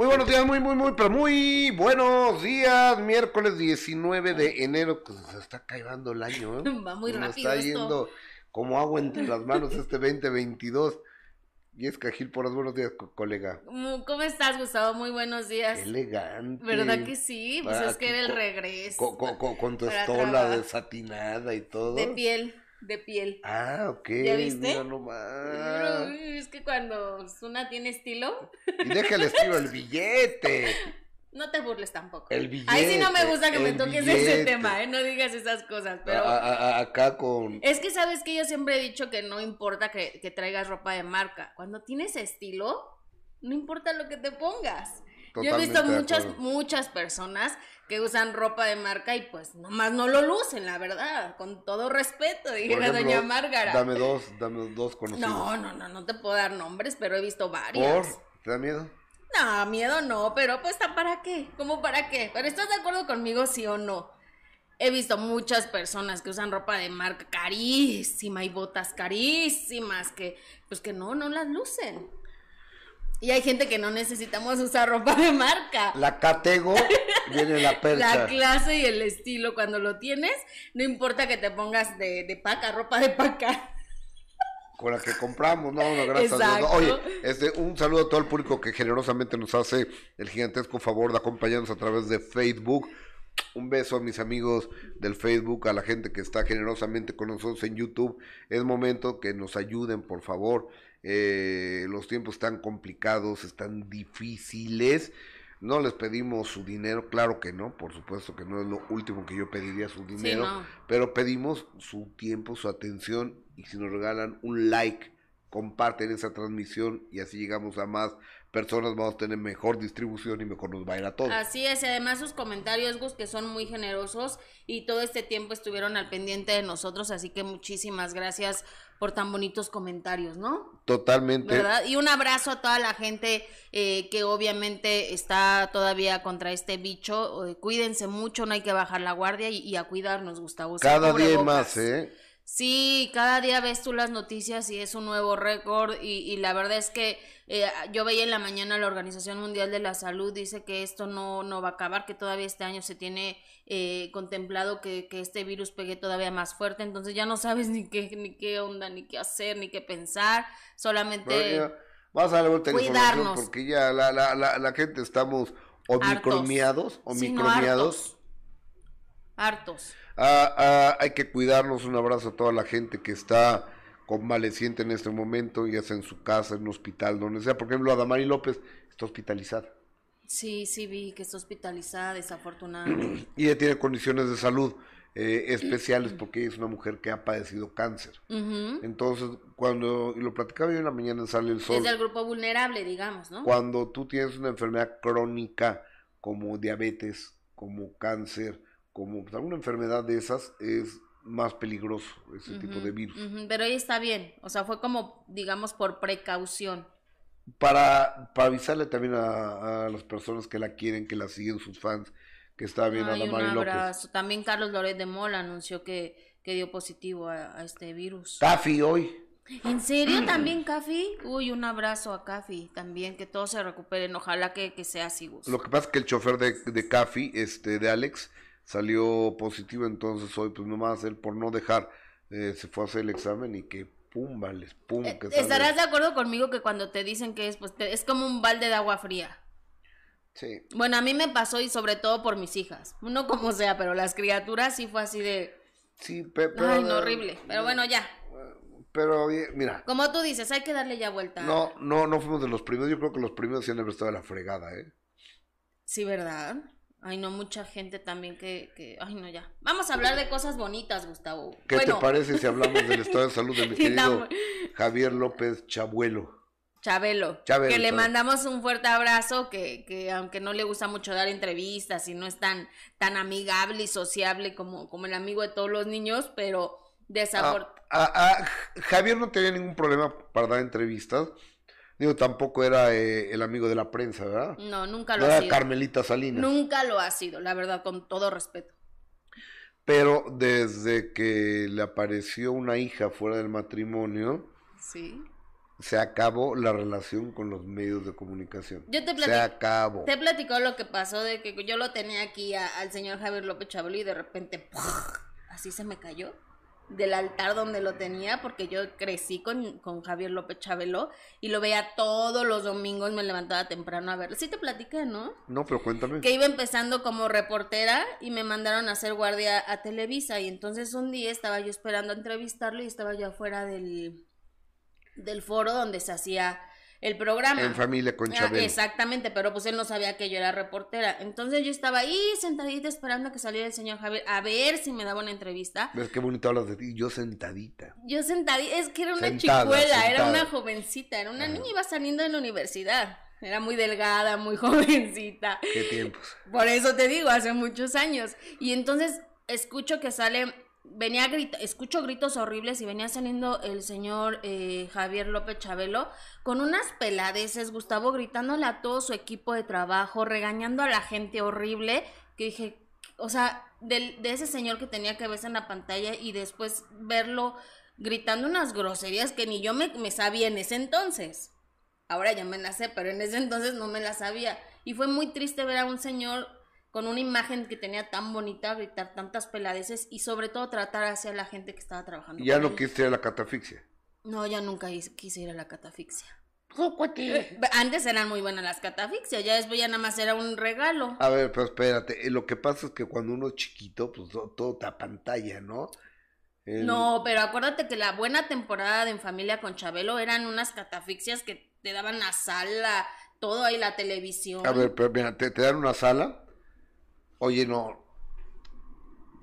Muy buenos días, muy, muy, muy, pero muy buenos días. Miércoles 19 de enero, pues se está cayendo el año, ¿eh? Va muy Nos rápido está esto. yendo como agua entre las manos este 2022. Y es Cajil por los buenos días, co- colega. Mm, ¿Cómo estás, Gustavo? Muy buenos días. Elegante. ¿Verdad que sí? Pues Ah, es que aquí era el regreso. Con, con- con- con tu estola desatinada y todo. De piel, de piel. Ah, ok. ¿Ya viste? Mira nomás. Uy, Es que cuando una tiene estilo, Y déjale estilo el billete. no te burles tampoco. El billete. Ahí sí no me gusta que me toques billete. ese tema, ¿eh? No digas esas cosas, pero... A- a- a- acá con. Es que sabes que yo siempre he dicho que no importa que, que traigas ropa de marca. Cuando tienes estilo, no importa lo que te pongas. Yo he visto muchas, muchas personas que usan ropa de marca y pues nomás no lo lucen, la verdad. Con todo respeto, Por dijera doña Márgara. Dame dos, dame dos conocidos. No, no, no, no te puedo dar nombres, pero he visto ¿Por? varias. ¿Te da miedo? No, miedo no, pero pues ¿para qué? ¿Cómo para qué? Pero ¿estás de acuerdo conmigo, sí o no? He visto muchas personas que usan ropa de marca carísima y botas carísimas que pues que no, no las lucen. Y hay gente que no necesitamos usar ropa de marca. La catego viene la percha. La clase y el estilo cuando lo tienes, no importa que te pongas de, de paca, ropa de paca. con la que compramos, no, no, gracias a Dios. Oye, este, un saludo a todo el público que generosamente nos hace el gigantesco favor de acompañarnos a través de Facebook. Un beso a mis amigos del Facebook, a la gente que está generosamente con nosotros en YouTube. Es momento que nos ayuden, por favor. Eh, los tiempos están complicados, están difíciles. No les pedimos su dinero, claro que no, por supuesto que no es lo último que yo pediría su dinero, no. pero pedimos su tiempo, su atención y si nos regalan un like, comparten esa transmisión y así llegamos a más personas, vamos a tener mejor distribución y mejor nos va a ir a todos. Así es, y además sus comentarios, Gus, que son muy generosos y todo este tiempo estuvieron al pendiente de nosotros, así que muchísimas gracias por tan bonitos comentarios, ¿no? Totalmente. ¿Verdad? Y un abrazo a toda la gente eh, que obviamente está todavía contra este bicho. Eh, cuídense mucho, no hay que bajar la guardia y, y a cuidarnos, Gustavo. Cada día hay más, ¿eh? Sí, cada día ves tú las noticias y es un nuevo récord y, y la verdad es que eh, yo veía en la mañana la Organización Mundial de la Salud dice que esto no, no va a acabar, que todavía este año se tiene eh, contemplado que, que este virus pegue todavía más fuerte, entonces ya no sabes ni qué, ni qué onda, ni qué hacer, ni qué pensar, solamente... Ya, vamos a darle vuelta a la cuidarnos. porque ya la, la, la, la gente estamos omicromiados, Sí, no, omicromiados. hartos. Hartos. Ah, ah, hay que cuidarnos. Un abrazo a toda la gente que está convaleciente en este momento, ya sea en su casa, en un hospital, donde sea. Por ejemplo, Adamari López está hospitalizada Sí, sí vi que está hospitalizada desafortunadamente. y ella tiene condiciones de salud eh, especiales porque ella es una mujer que ha padecido cáncer. Entonces, cuando, y lo platicaba yo en la mañana Sale el Sol, Es del grupo vulnerable, digamos, ¿no? cuando tú tienes una enfermedad crónica como diabetes, como cáncer, como pues, alguna enfermedad de esas, es más peligroso ese tipo de virus. Ujú, Pero ella está bien, o sea, fue como, digamos, por precaución. Para, para avisarle también a, a las personas que la quieren, que la siguen, sus fans, que está bien Ay, a la Mari López. También Carlos Loret de Mola anunció que, que dio positivo a, a este virus. Tafi hoy. ¿En serio también, Cafi? Uy, un abrazo a Cafi también, que todos se recuperen. Ojalá que, que sea así, Gus. Lo que pasa es que el chofer de, de Cafi, este, de Alex, salió positivo, entonces hoy, pues nomás él por no dejar, eh, se fue a hacer el examen y que pum, vales, pum, Eh, que sale. ¿Estarás de acuerdo conmigo que cuando te dicen que es, pues te- es como un balde de agua fría? Sí. Bueno, a mí me pasó y sobre todo por mis hijas. Uno como sea, pero las criaturas sí fue así de... Sí, pe- pero... Ay, no, horrible. Pero bueno, ya. Pero, mira, Como tú dices, hay que darle ya vuelta. no, no, no fuimos de los primeros, yo creo que los primeros sí han estado de la fregada, ¿eh? Sí, ¿verdad? Ay, no, mucha gente también que, que... Ay, no, ya. Vamos a hablar de cosas bonitas, Gustavo. ¿Qué bueno, te parece si hablamos del estado de salud de mi querido. Javier López Chabuelo? Chabelo. Chabelo, que le Chabelo. mandamos un fuerte abrazo, que, que aunque no le gusta mucho dar entrevistas y no es tan, tan amigable y sociable como, como el amigo de todos los niños, pero Ah, desafortunadamente... ah, ah, Javier no tenía ningún problema para dar entrevistas. Digo, tampoco era eh, el amigo de la prensa, ¿verdad? No, nunca No lo ha era sido. Carmelita Salinas. Nunca lo ha sido, la verdad, con todo respeto. Pero desde que le apareció una hija fuera del matrimonio, Sí. se acabó la relación con los medios de comunicación. Yo te Se platico, acabó. te platicó lo que pasó de que yo lo tenía aquí a- al señor Javier López Chabelo y de repente ¡puf! así se me cayó del altar donde lo tenía porque yo crecí con, con Javier López Chabelo y lo veía todos los domingos, me levantaba temprano a verlo. Sí te platiqué, ¿no? No, pero cuéntame. que iba empezando como reportera y me mandaron a hacer guardia a Televisa y entonces un día estaba yo esperando a entrevistarlo y estaba yo afuera del, del foro donde se hacía el programa. En familia con Ah, Chabelo. exactamente, pero pues él no sabía que yo era reportera. Entonces yo estaba ahí sentadita esperando a que saliera el señor Javier a ver si me daba una entrevista. ¿Ves qué bonito hablas de ti? Yo sentadita. Yo sentadita, es que era una Sentada, chicuela, era una jovencita, era una niña iba saliendo de la universidad. Era muy delgada, muy jovencita. ¿Qué tiempos? Por eso te digo, hace muchos años. Y entonces escucho que sale, venía grito, escucho gritos horribles y venía saliendo el señor eh, Javier López Chabelo con unas peladeces, Gustavo gritándole a todo su equipo de trabajo, regañando a la gente horrible, que dije, o sea, del- de ese señor que tenía que verse en la pantalla y después verlo gritando unas groserías que ni yo me, me sabía en ese entonces. Ahora ya me las sé, pero en ese entonces no me las sabía. Y fue muy triste ver a un señor con una imagen que tenía tan bonita gritar tantas peladeces y sobre todo tratar hacia la gente que estaba trabajando. Ya con no él. quiste ir a la catafixia. No, ya nunca is- quise ir a la catafixia. Antes eran muy buenas las catafixias, ya después ya nada más era un regalo. A ver, pero espérate. eh, Lo que pasa es que cuando uno es chiquito, pues to- todo te pantalla, ¿no? El- No, pero acuérdate que la buena temporada de En Familia con Chabelo eran unas catafixias que te daban la sala, todo ahí, la televisión. A ver, pero mira, te, te dan una sala. Oye, no.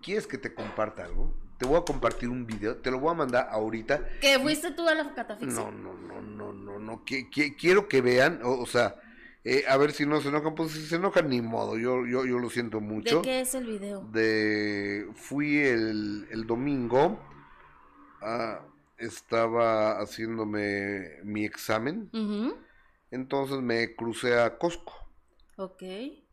¿Quieres que te comparta algo? Te voy a compartir un video. Te lo voy a mandar ahorita. ¿Que fuiste tú a la catafixia? No, no, no, no, no, no. qui- qui- quiero que vean, o, o sea, eh, a ver si no se enojan. Pues si se enojan, ni modo. Yo, yo, yo lo siento mucho. ¿De qué es el video? de fui el, el domingo ah, estaba haciéndome mi examen entonces me crucé a Costco Ok.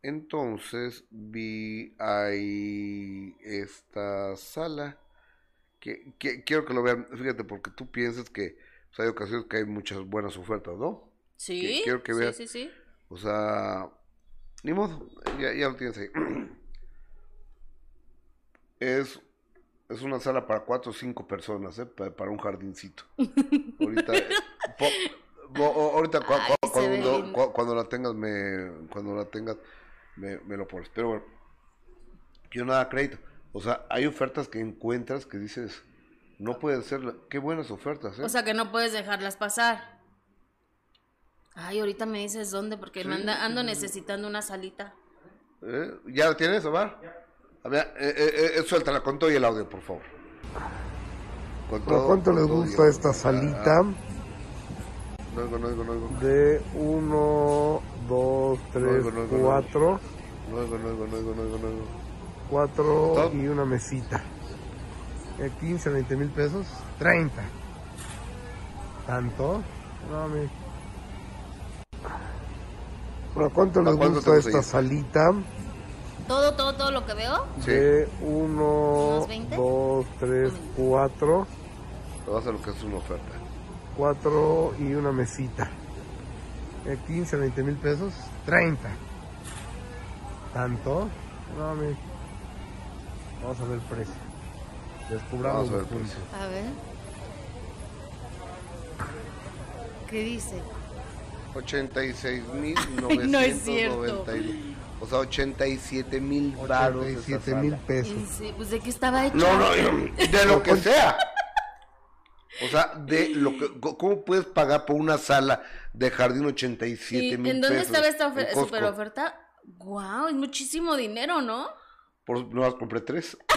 entonces vi ahí esta sala que, que- quiero que lo vean fíjate porque tú piensas que hay ocasiones que hay muchas buenas ofertas ¿no? Sí. Que- quiero que sí, veas. sí, sí. O sea, ni modo, ya, ya lo tienes ahí. Es, es una sala para cuatro o cinco personas, ¿eh? Pa- Para, un jardincito. Ahorita, eh, po- po- o- ahorita Ay, ve cuando, cuando la tengas, me, cuando la tengas, me, me lo pones. Pero bueno, yo nada crédito. O sea, hay ofertas que encuentras que dices, no puede ser, qué buenas ofertas, ¿eh? O sea que no puedes dejarlas pasar. Ay, ahorita me dices dónde, porque me anda- ando necesitando una salita. ¿Eh? ¿Ya la tienes, Omar? A ver, eh, eh, eh, suéltala con todo y el audio, por favor. Con ¿Pero todo, cuánto con les todo y gusta esta Ah, salita? ah, No oigo, no oigo, no oigo. De 1, 2, 3, No, no, no, no. 4, No oigo, no oigo, no oigo, no oigo, no oigo. 4 Stop. y una mesita. Eh, 15, 20 mil pesos, 30. ¿Tanto? No, mi. ¿Pero cuánto ¿A les cuánto gusta esta salita? Todo, todo, todo lo que veo. Sí, De 1, ¿Unos 20? 2, 3, 4, te vas a lo que es una oferta. 4 y una mesita. Eh, 15, 20 mil pesos, 30. ¿Tanto? No, mi. Vamos a ver el precio. Descubramos Vamos a ver los el precio. A ver. ¿Qué dice? 86 mil no es cierto. O sea, 87 mil baros. esa 87 mil pesos. Sí, pues de qué estaba hecho. No, no, de lo que sea. O sea, de lo que, ¿cómo puedes pagar por una sala de jardín 87 Sí, mil ¿En dónde pesos estaba esta ofer- super oferta? Guau, es muchísimo dinero, ¿no? Por no las compré tres.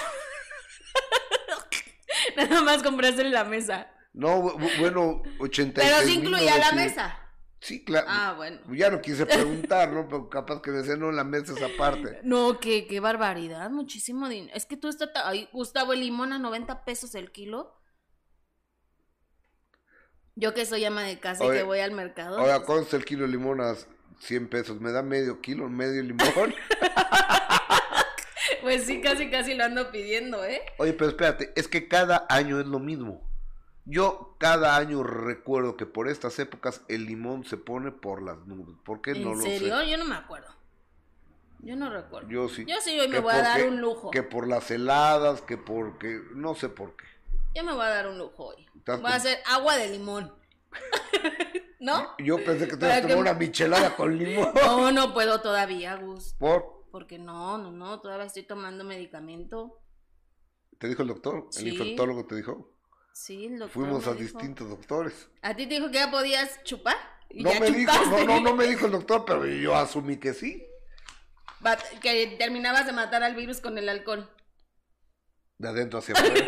Nada más compraste la mesa. No, bu- bu- bueno, 86 Pero sí incluía la mesa. Sí, claro. Ah, bueno. Ya no quise preguntar, ¿no? Pero capaz que me decían, no, la mesa es aparte. No, qué, qué barbaridad, muchísimo dinero. Es que tú estás... Ay, Gustavo, el limón a 90 pesos el kilo. Yo que soy ama de casa y que voy al mercado. Ahora, pues, ¿cuánto está el kilo de limón a 100 pesos? ¿Me da medio kilo, medio limón? pues sí, casi, casi lo ando pidiendo, ¿eh? Oye, pero espérate, es que cada año es lo mismo. Yo cada año recuerdo que por estas épocas el limón se pone por las nubes. ¿Por qué no ¿En lo serio? sé? Yo no me acuerdo. Yo no recuerdo. Yo sí. Yo sí hoy me voy a dar un lujo. Que por las heladas, que porque... No sé por qué. Yo me voy a dar un lujo hoy. Voy a hacer agua de limón. ¿No? Yo pensé que te ibas a que- tomar una michelada con limón. No, no puedo todavía, Gus. ¿Por? Porque no, no, no, todavía estoy tomando medicamento. ¿Te dijo el doctor? Sí. ¿El infectólogo te dijo? Sí, el doctor Fuimos a dijo. distintos doctores. ¿A ti te dijo que ya podías chupar? Y No ya me dijo, no, no, no me dijo el doctor, pero yo asumí que sí. Que terminabas de matar al virus con el alcohol. De adentro hacia afuera.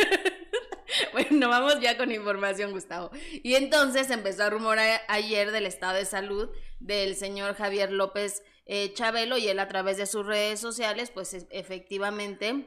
Bueno, vamos ya con información, Gustavo. Y entonces empezó a rumorar ayer del estado de salud del señor Javier López eh, Chabelo y él a través de sus redes sociales, pues es- efectivamente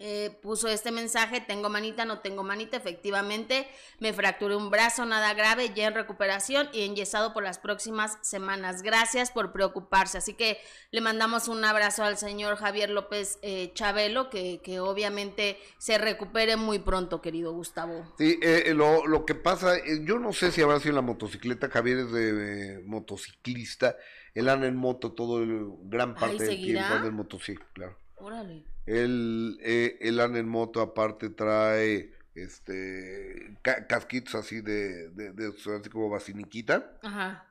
eh, puso este mensaje, tengo manita, no tengo manita, efectivamente me fracturé un brazo, nada grave, ya en recuperación y enyesado por las próximas semanas. Gracias por preocuparse. Así que le mandamos un abrazo al señor Javier López eh, Chabelo, que, que obviamente se recupere muy pronto, querido Gustavo. Sí, eh, eh, lo, lo que pasa, eh, yo no sé si habrá sido en la motocicleta, Javier es de motociclista, él anda en moto todo el gran parte del tiempo, anda en moto, sí, claro. Órale. Él, eh, anda en moto, aparte trae este ca- casquitos así de, de, de- así como basiniquita, Ajá.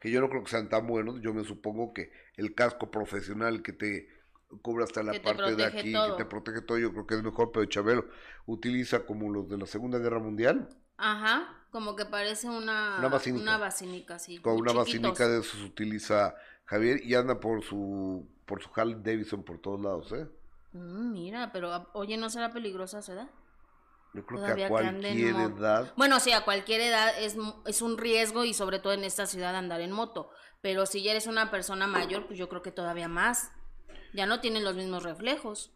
que yo no creo que sean tan buenos, yo me supongo que el casco profesional que te cubre hasta la parte de aquí, todo. que te protege todo, yo creo que es mejor, pero Chabelo utiliza como los de la Segunda Guerra Mundial, Ajá. Como que parece una, Una basinica. una sí. con una chiquitos. basinica de esos utiliza Javier y anda por su por su Harley Davidson por todos lados, ¿eh? Mm, mira, pero a- oye, ¿no será peligrosa su edad? Yo creo Todavía que a cualquier edad Bueno, sí, a cualquier edad es, es un riesgo y sobre todo en esta ciudad andar en moto. Pero si ya eres una persona mayor, pues yo creo que todavía más. Ya no tienen los mismos reflejos.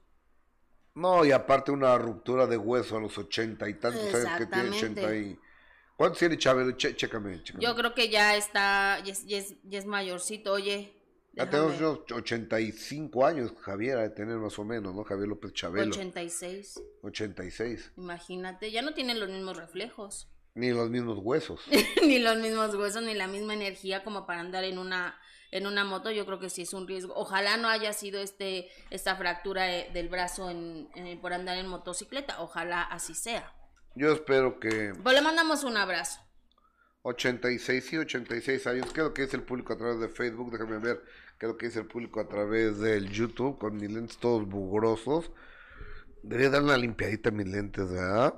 No, y aparte una ruptura de hueso a los ochenta y tantos años que tiene ochenta y... ¿Cuántos tiene Chávez? Chécame, chécame. Yo creo que ya está, ya es, ya es, ya es mayorcito, oye. Ya tenemos déjame- unos 85 años, Javier, de tener más o menos, ¿no? Javier López Chabelo. 86. 86. Imagínate, ya no tienen los mismos reflejos. Ni los mismos huesos. ni los mismos huesos, ni la misma energía como para andar en una en una moto, yo creo que sí es un riesgo. Ojalá no haya sido este esta fractura eh, del brazo en, en- por andar en motocicleta. Ojalá así sea. Yo espero que Pues le mandamos un abrazo. 86, sí, 86 años. ¿Qué es lo que dice el público a través de Facebook? Déjame ver lo que dice el público a través del YouTube con mis lentes todos bugrosos. Debería dar una limpiadita a mis lentes, ¿verdad?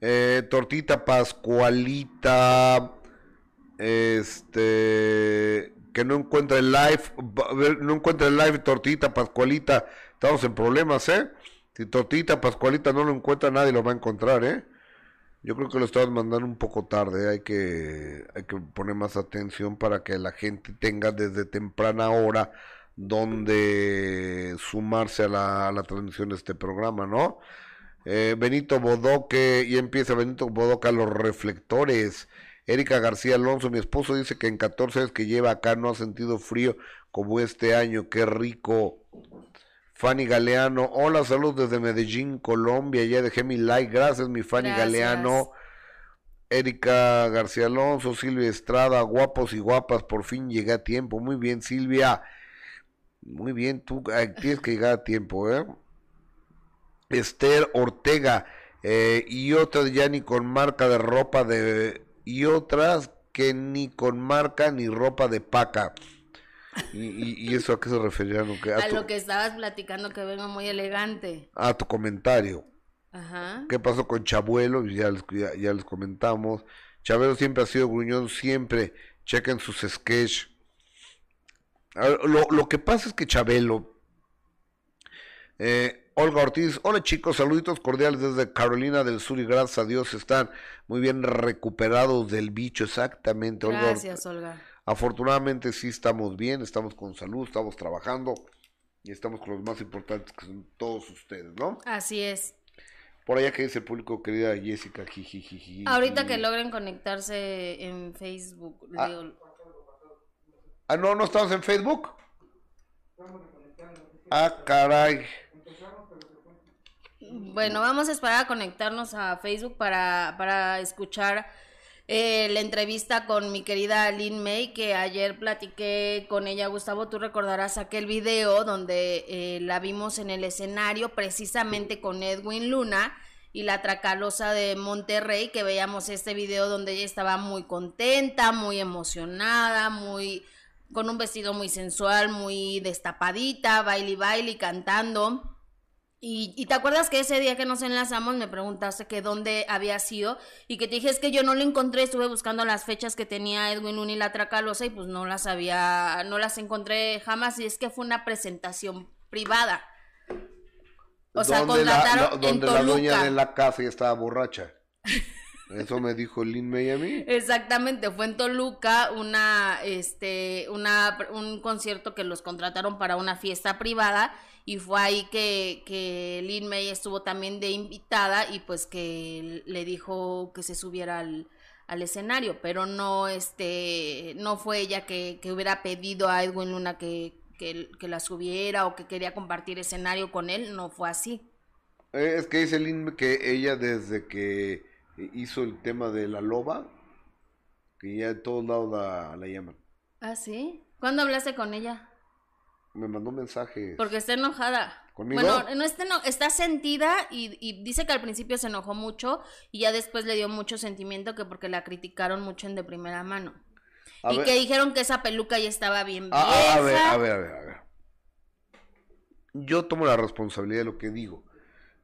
Eh, tortita Pascualita. Este. Que no encuentra el live. No encuentra el live, Tortita Pascualita. Estamos en problemas, ¿eh? Si Tortita Pascualita no lo encuentra, nadie lo va a encontrar, ¿eh? Yo creo que lo estabas mandando un poco tarde, hay que, hay que poner más atención para que la gente tenga desde temprana hora donde sumarse a la, a la transmisión de este programa, ¿no? Eh, Benito Bodoque, y empieza Benito Bodoque a los reflectores. Erika García Alonso, mi esposo dice que en 14 años que lleva acá no ha sentido frío como este año, qué rico. Fanny Galeano, hola, saludos desde Medellín, Colombia, ya dejé mi like, gracias mi Fanny Gracias. Galeano. Erika García Alonso, Silvia Estrada, guapos y guapas, por fin llegué a tiempo. Muy bien, Silvia. Muy bien, tú eh, tienes que llegar a tiempo, ¿eh? Esther Ortega, eh, y otras ya ni con marca de ropa de... Y otras que ni con marca ni ropa de paca. ¿Y, eso a qué se refería? a, A tu, lo que estabas platicando que vengo muy elegante. a tu comentario. Ajá. ¿Qué pasó con Chabuelo? Ya les, ya, ya les comentamos. Chabelo siempre ha sido gruñón, siempre. Chequen sus sketch. A ver, Lo, lo que pasa es que Chabelo. eh, Olga Ortiz, hola chicos, saluditos cordiales desde Carolina del Sur y gracias a Dios están muy bien recuperados del bicho, exactamente. Olga. Gracias, Olga. Afortunadamente sí estamos bien, estamos con salud, estamos trabajando y estamos con los más importantes que son todos ustedes, ¿no? Así es. Por allá que dice el público, querida Jessica, jijijiji. Ahorita que logren conectarse en Facebook, Ah. digo, Ah, no, no estamos en Facebook. Ah, caray. Bueno, vamos a esperar a conectarnos a Facebook para, para escuchar eh, la entrevista con mi querida Lynn May, que ayer platiqué con ella, Gustavo, tú recordarás aquel video donde eh, la vimos en el escenario precisamente con Edwin Luna y la Tracalosa de Monterrey, que veíamos este video donde ella estaba muy contenta, muy emocionada, muy con un vestido muy sensual, muy destapadita, baile baile cantando. Y, te acuerdas que ese día que nos enlazamos me preguntaste que dónde había sido y que te dije es que yo no lo encontré, estuve buscando las fechas que tenía Edwin y la Tracalosa y pues no las había, no las encontré jamás y es que fue una presentación privada. O sea, contrataron la, donde la dueña de la casa ya estaba borracha. Eso me dijo Lin mí. Exactamente, fue en Toluca una, este, una, un concierto que los contrataron para una fiesta privada y fue ahí que, que Lin May estuvo también de invitada y pues que le dijo que se subiera al, al escenario, pero no, este, no fue ella que, que hubiera pedido a Edwin Luna que, que, que, la subiera o que quería compartir escenario con él, no fue así. Eh, es que dice Lin que ella desde que hizo el tema de la loba, que ya en todos lados la, la llaman. ¿Ah, sí? ¿Cuándo hablaste con ella? Me mandó mensaje. Porque está enojada. ¿Conmigo? Bueno, no está, está sentida y, dice que al principio se enojó mucho y ya después le dio mucho sentimiento que porque la criticaron mucho en de primera mano. y que dijeron que esa peluca ya estaba bien vieja. Ah, a, ver, a ver, a ver, a ver. Yo tomo la responsabilidad de lo que digo.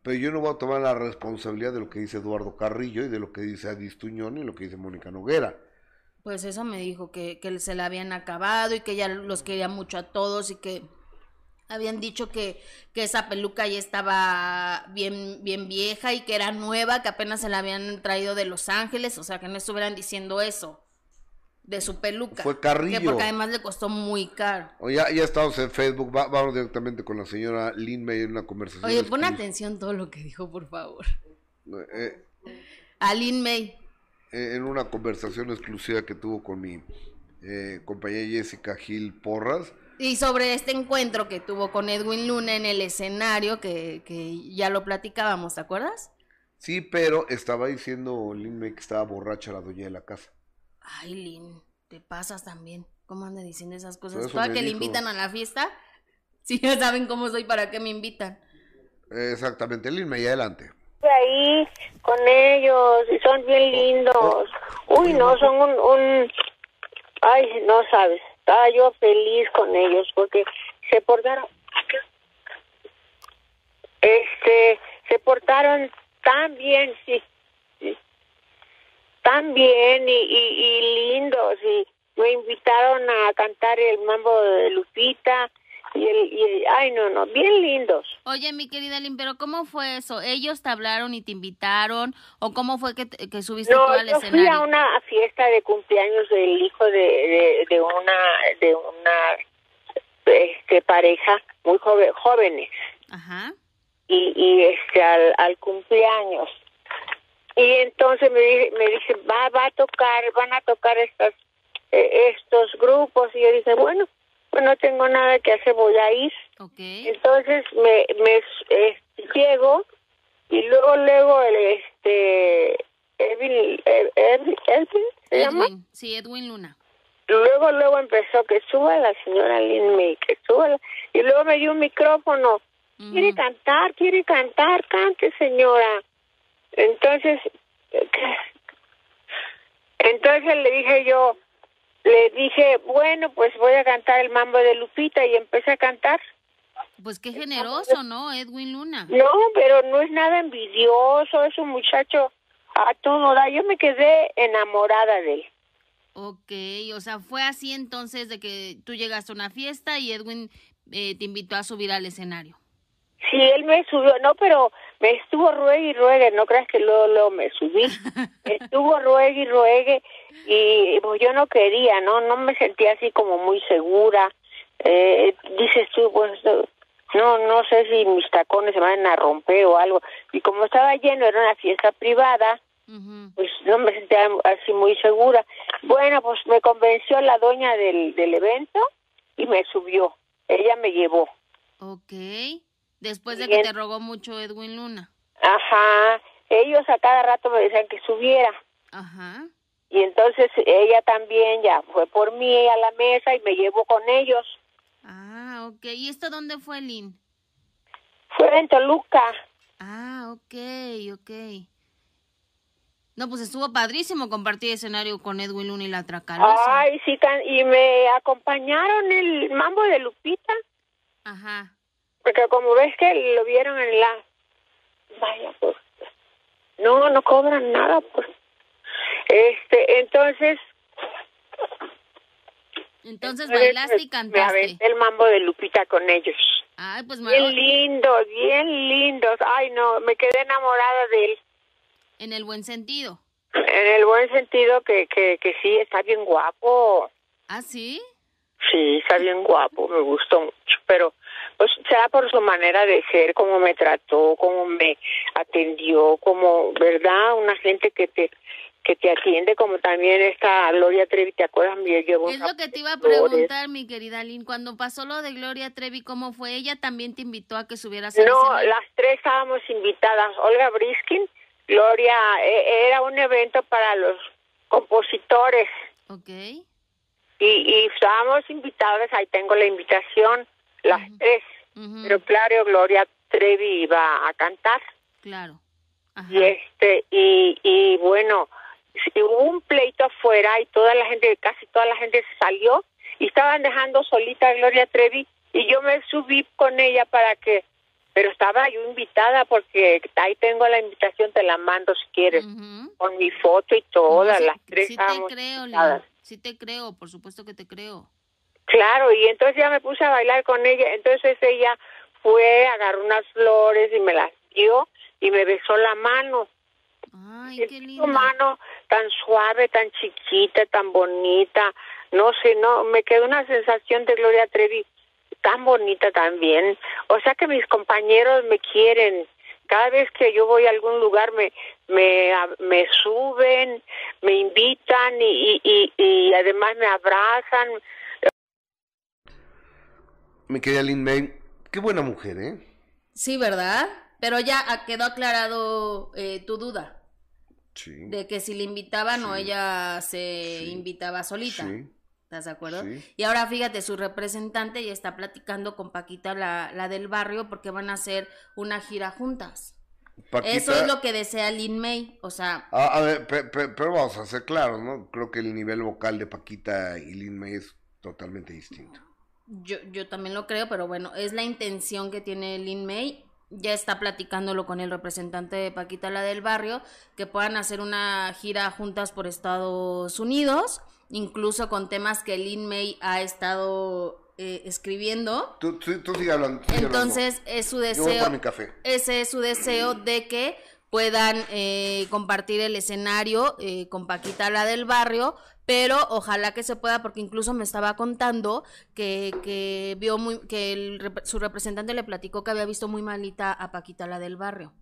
Pero yo no voy a tomar la responsabilidad de lo que dice Eduardo Carrillo y de lo que dice Adis Tuñón y lo que dice Mónica Noguera. Pues eso me dijo, que, que se la habían acabado y que ella los quería mucho a todos y que habían dicho que, que esa peluca ya estaba bien, bien vieja y que era nueva, que apenas se la habían traído de Los Ángeles, o sea, que no estuvieran diciendo eso de su peluca. Fue Carrillo. Que porque además le costó muy caro. O ya, ya estamos en Facebook, vamos directamente con la señora Lynn May en una conversación. Oye, pon atención todo lo que dijo, por favor. Eh, a Lynn May. En una conversación exclusiva que tuvo con mi eh, compañera Jessica Gil Porras. Y sobre este encuentro que tuvo con Edwin Luna en el escenario, que, que ya lo platicábamos, ¿te acuerdas? Sí, pero estaba diciendo Lynn May que estaba borracha la dueña de la casa. Ay, Lynn, te pasas también. ¿Cómo anda diciendo esas cosas? ¿Para que le invitan a la fiesta? Si ya saben cómo soy, ¿para qué me invitan? Exactamente, Lynn May, adelante ahí con ellos y son bien lindos. Uy, no, son un, un... Ay, no sabes, estaba yo feliz con ellos porque se portaron... Este, se portaron tan bien, sí, tan bien y, y, y lindos y me invitaron a cantar el mambo de Lupita y el, y ay, no, no, bien lindos. Oye, mi querida Lynn, pero ¿cómo fue eso? ¿Ellos te hablaron y te invitaron? ¿O cómo fue que, que subiste no, tú al yo fui a una fiesta de cumpleaños del hijo de, de, una, de una este, pareja muy joven, jóvenes. Ajá. Y, y este, al, al cumpleaños. Y entonces me, me dice, va, va a tocar, van a tocar estas, eh, estos grupos. Y yo dije, bueno, pues no tengo nada que hacer, voy a ir. Okay. Entonces me, me eh, llego y luego, luego, el, este, Edwin, Edwin, Edwin, ¿se llama? Sí, Edwin Luna. Luego, luego empezó que suba la señora Lynn May, que suba, y luego me dio un micrófono. Quiere cantar, quiere cantar, cante señora. Entonces, entonces le dije yo, le dije, bueno, pues voy a cantar el mambo de Lupita y empecé a cantar. Pues qué generoso, ¿no? Edwin Luna. No, pero no es nada envidioso, es un muchacho a todo da. Yo me quedé enamorada de él. Ok, o sea, fue así entonces de que tú llegaste a una fiesta y Edwin eh, te invitó a subir al escenario. Sí, él me subió, no, pero me estuvo ruegue y ruegue, no creas que luego, luego me subí. estuvo ruegue y ruegue y pues, yo no quería, ¿no? No me sentía así como muy segura. Eh, dices tú, pues no, no sé si mis tacones se van a romper o algo. Y como estaba lleno, era una fiesta privada, pues no me sentía así muy segura. Bueno, pues me convenció la doña del, del evento y me subió. Ella me llevó. Ok. Después de que te rogó mucho Edwin Luna. Ajá, ellos a cada rato me decían que subiera. Ajá. Y entonces ella también ya fue por mí a la mesa y me llevó con ellos. Ah, ok. ¿Y esto dónde fue, Lynn? Fue en Toluca. Ah, ok, ok. No, pues estuvo padrísimo compartir escenario con Edwin Luna y la Tracalosa. Ay, sí, y me acompañaron el mambo de Lupita, Ajá. porque como ves que lo vieron en la... Vaya, pues, no, no cobran nada, pues. Este, entonces... Entonces bailaste y Me cantaste. aventé el mambo de Lupita con ellos. Ay, pues me- Bien lindos, bien lindos. Ay, no, me quedé enamorada de él. en el buen sentido. En el buen sentido que, que, que sí, está bien guapo. ¿Ah, sí? Sí, está bien guapo, me gustó mucho, pero pues será por su manera de ser, cómo me trató, cómo me atendió, como, ¿verdad? Una gente que te que te atiende, como también esta Gloria Trevi, ¿te acuerdas? Me llevó Es lo que te iba a preguntar, mi querida Lynn. Cuando pasó lo de Gloria Trevi, ¿cómo fue? ¿Ella también te invitó a que subieras al No, las tres estábamos invitadas. Olga Briskin, Gloria, e- era un evento para los compositores Ok. y, y estábamos invitadas, ahí tengo la invitación, las Ujú. tres. Ujú, Pero claro, Gloria Trevi iba a cantar. Claro. Ajá. Y este, y, y bueno, hubo un pleito afuera y toda la gente, casi toda la gente salió y estaban dejando solita a Gloria Trevi y yo me subí con ella para que, pero estaba yo invitada porque ahí tengo la invitación, te la mando si quieres, con mi foto y todas, No, sí- las tres sí te creo, invitadas. Sí te creo, por supuesto que te creo. Claro, y entonces ya me puse a bailar con ella. Entonces ella fue, agarró unas flores y me las dio y me besó la mano. Ay, Y qué su linda. mano tan suave, tan chiquita, tan bonita. No sé, no, me quedó una sensación de Gloria Trevi tan bonita también. O sea que mis compañeros me quieren. Cada vez que yo voy a algún lugar me me, me suben, me invitan y, y, y, y además me abrazan. Mi querida Lin May, qué buena mujer, ¿eh? Sí, ¿verdad? Pero ya quedó aclarado eh, tu duda Sí. de que si le invitaban o Sí. ella se Sí. invitaba solita. ¿Estás de acuerdo? Y ahora fíjate, su representante ya está platicando con Paquita, la, la del barrio, porque van a hacer una gira juntas. Paquita- Eso es lo que desea Lin May. O sea, Ah, a ver, pe- pe- pero vamos a ser claros, ¿no? Creo que el nivel vocal de Paquita y Lin May es totalmente distinto. yo, yo también lo creo, pero bueno, es la intención que tiene Lin May. Ya está platicándolo con el representante de Paquita, la del barrio, que puedan hacer una gira juntas por Estados Unidos, incluso con temas que Lin May ha estado eh, escribiendo. Tú, tú, tú sigue hablando. sigue hablando. Entonces, es su deseo. mi café. Ese es su deseo de que puedan eh, compartir el escenario eh, con Paquita la del barrio, pero ojalá que se pueda, porque incluso me estaba contando que, que vio muy, que el su representante le platicó que había visto muy malita a Paquita la del barrio,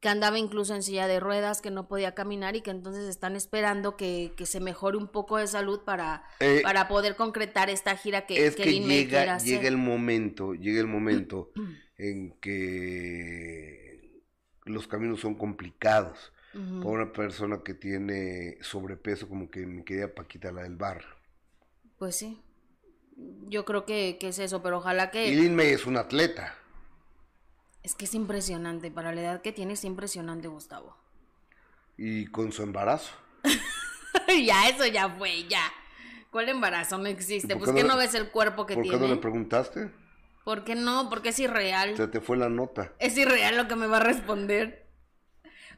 que andaba incluso en silla de ruedas, que no podía caminar y que entonces están esperando que, que se mejore un poco de salud para, Eh, para poder concretar esta gira que, es que llega, hacer. llega el momento, llega el momento en que los caminos son complicados Ujú. para una persona que tiene sobrepeso como que mi querida Paquita la del bar. Pues sí. Yo creo que, que es eso, pero ojalá Y que... Lin May es un atleta Es que es impresionante, para la edad que tiene es impresionante, Gustavo. y con su embarazo. ya, eso ya fue, ya. ¿Cuál embarazo no existe? ¿Y Pues qué que no no ves el cuerpo que ¿Por qué tiene. no le preguntaste? ¿Por qué no? Porque es irreal. Se te fue la nota. Es irreal lo que me va a responder.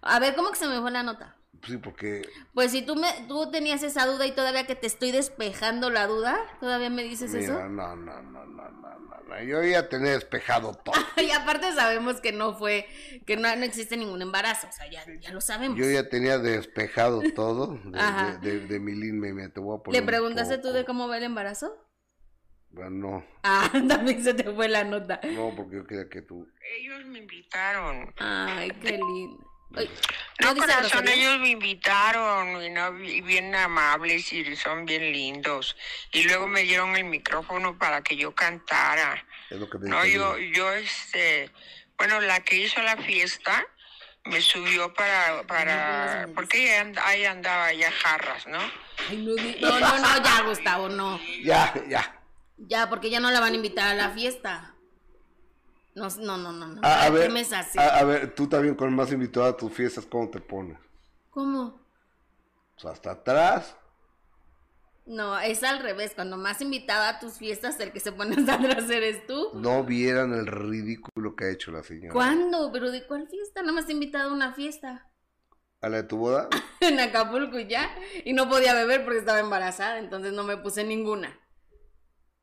A ver, ¿cómo que se me fue la nota? Sí, porque Pues si tú me, tú tenías esa duda y todavía que te estoy despejando la duda, ¿todavía me dices mira, eso? no, no, no, no, no, no, no, yo ya tenía despejado todo. Y aparte sabemos que no fue, que no, no existe ningún embarazo, o sea, ya, ya lo sabemos. Yo ya tenía despejado todo de, Ajá. de, de- de mi mira, te voy a poner ¿Le un preguntaste tú de cómo va el embarazo? Bueno, no, Ah, también se te fue la nota. no, porque yo quería que tú... Ellos me invitaron. Ay, qué lindo. No, ¿no corazón, ellos me invitaron y, no, y bien amables y son bien lindos. Y luego me dieron el micrófono para que yo cantara. Es lo que me No, yo, yo, este, bueno, la que hizo la fiesta me subió para, para, porque ahí andaba ya jarras, ¿no? Ay, no, no, no, no, ya, Gustavo, no. Ya, ya. Ya, porque ya no la van a invitar a la fiesta. No, no, no, no. no. A, a ¿Para qué ver, me a, a ver, tú también con más invitado a tus fiestas, ¿cómo te pones? ¿Cómo? Pues hasta atrás. No, es al revés. Cuando más invitada a tus fiestas, el que se pone hasta atrás eres tú. No vieran el ridículo que ha hecho la señora. ¿Cuándo? ¿Pero de cuál fiesta? Nada más invitado a una fiesta. ¿A la de tu boda? En Acapulco y ya. Y no podía beber porque estaba embarazada, entonces no me puse ninguna.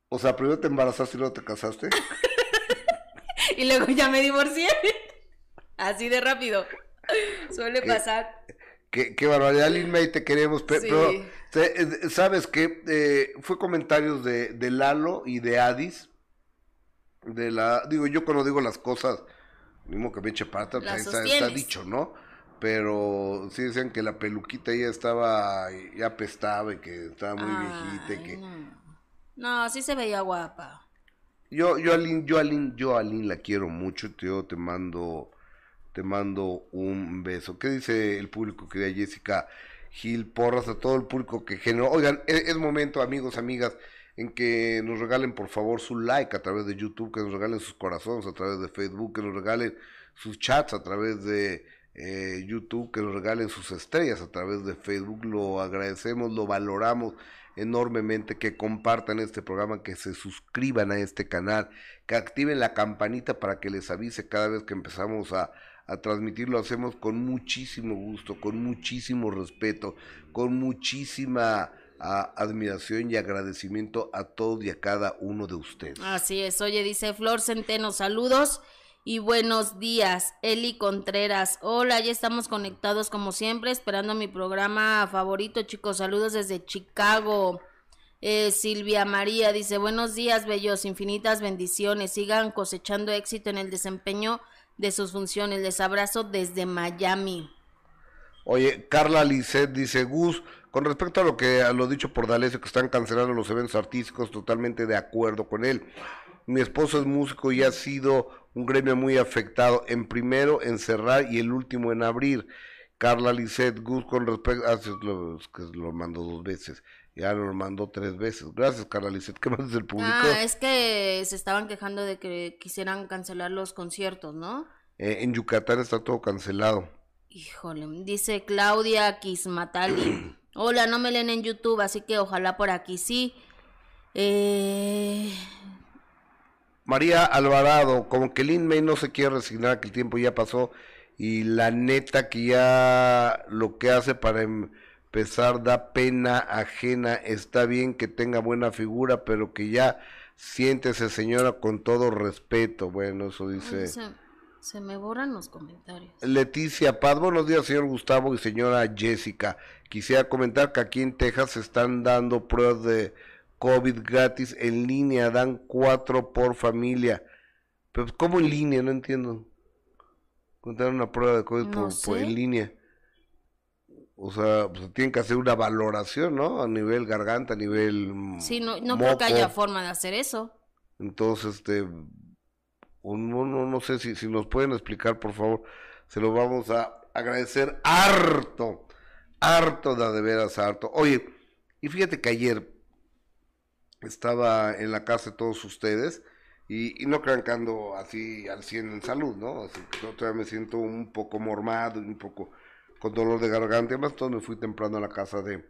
O sea, primero te embarazaste y luego te casaste. Y luego ya me divorcié. Así de rápido. Suele ¿Qué? pasar. Qué, qué barbaridad, Lin May, te queremos. pe- Sí. Pero, te- eh, ¿sabes qué? Eh, fue comentarios de, de Lalo y de Adis. De la, digo, yo cuando digo las cosas, mismo que me eche pata, pues está, dicho, ¿no? Pero sí decían que la peluquita ya estaba, ya apestaba y que estaba muy viejita y que... No. no, sí se veía guapa. Yo, yo a Lin, yo a Lin, yo a Lin la quiero mucho, yo te mando, te mando un beso. ¿Qué dice el público, querida Jessica Gil Porras, a todo el público que generó? Oigan, es, es momento, amigos, amigas, en que nos regalen por favor su like a través de YouTube, que nos regalen sus corazones a través de Facebook, que nos regalen sus chats a través de eh, YouTube, que nos regalen sus estrellas a través de Facebook. Lo agradecemos, lo valoramos enormemente, que compartan este programa, que se suscriban a este canal, que activen la campanita para que les avise cada vez que empezamos a, a transmitir. Lo hacemos con muchísimo gusto, con muchísimo respeto, con muchísima admiración y agradecimiento a todos y a cada uno de ustedes. Así es. Oye, dice Flor Centeno, saludos y buenos días. Eli Contreras, hola, ya estamos conectados como siempre, esperando mi programa favorito, chicos. Saludos desde Chicago. Eh, Silvia María dice, buenos días, bellos, infinitas bendiciones. Sigan cosechando éxito en el desempeño de sus funciones. Les abrazo desde Miami. Oye, Carla Lisset dice, Gus, con respecto a lo que a lo dicho por D'Alessio, que están cancelando los eventos artísticos, totalmente de acuerdo con él. Mi esposo es músico y ha sido un gremio muy afectado. En primero en cerrar y el último en abrir. Carla Lisset, Gus, con respecto... Ah, sí, lo, que lo mandó dos veces. Ya lo mandó tres veces. Gracias, Carla Lisset. ¿Qué más dice el público? Ah, es que se estaban quejando de que quisieran cancelar los conciertos, ¿no? Eh, en Yucatán está todo cancelado. Híjole, dice Claudia Kismatali. Hola, no me leen en YouTube, así que ojalá por aquí sí. Eh, María Alvarado, como que Lin May no se quiere resignar, que el tiempo ya pasó y la neta que ya lo que hace para empezar da pena ajena. Está bien que tenga buena figura, pero que ya siéntese señora con todo respeto. Bueno, eso dice se, se me borran los comentarios. Leticia Paz. Buenos días, señor Gustavo y señora Jessica. Quisiera comentar que aquí en Texas se están dando pruebas de COVID gratis en línea, dan cuatro por familia. Pero ¿cómo en línea? No entiendo. Contar una prueba de COVID No por, en línea. O sea, pues tienen que hacer una valoración, ¿no? A nivel garganta, a nivel mm, Sí, no, no creo que haya forma de hacer eso. Entonces, este, no, no, no sé si, si nos pueden explicar, por favor, se lo vamos a agradecer harto, harto de veras harto. Oye, y fíjate que ayer estaba en la casa de todos ustedes y, y no crean que ando así al 100 en salud, ¿no? Así que yo todavía me siento un poco mormado, y un poco con dolor de garganta, además todo me fui temprano a la casa de,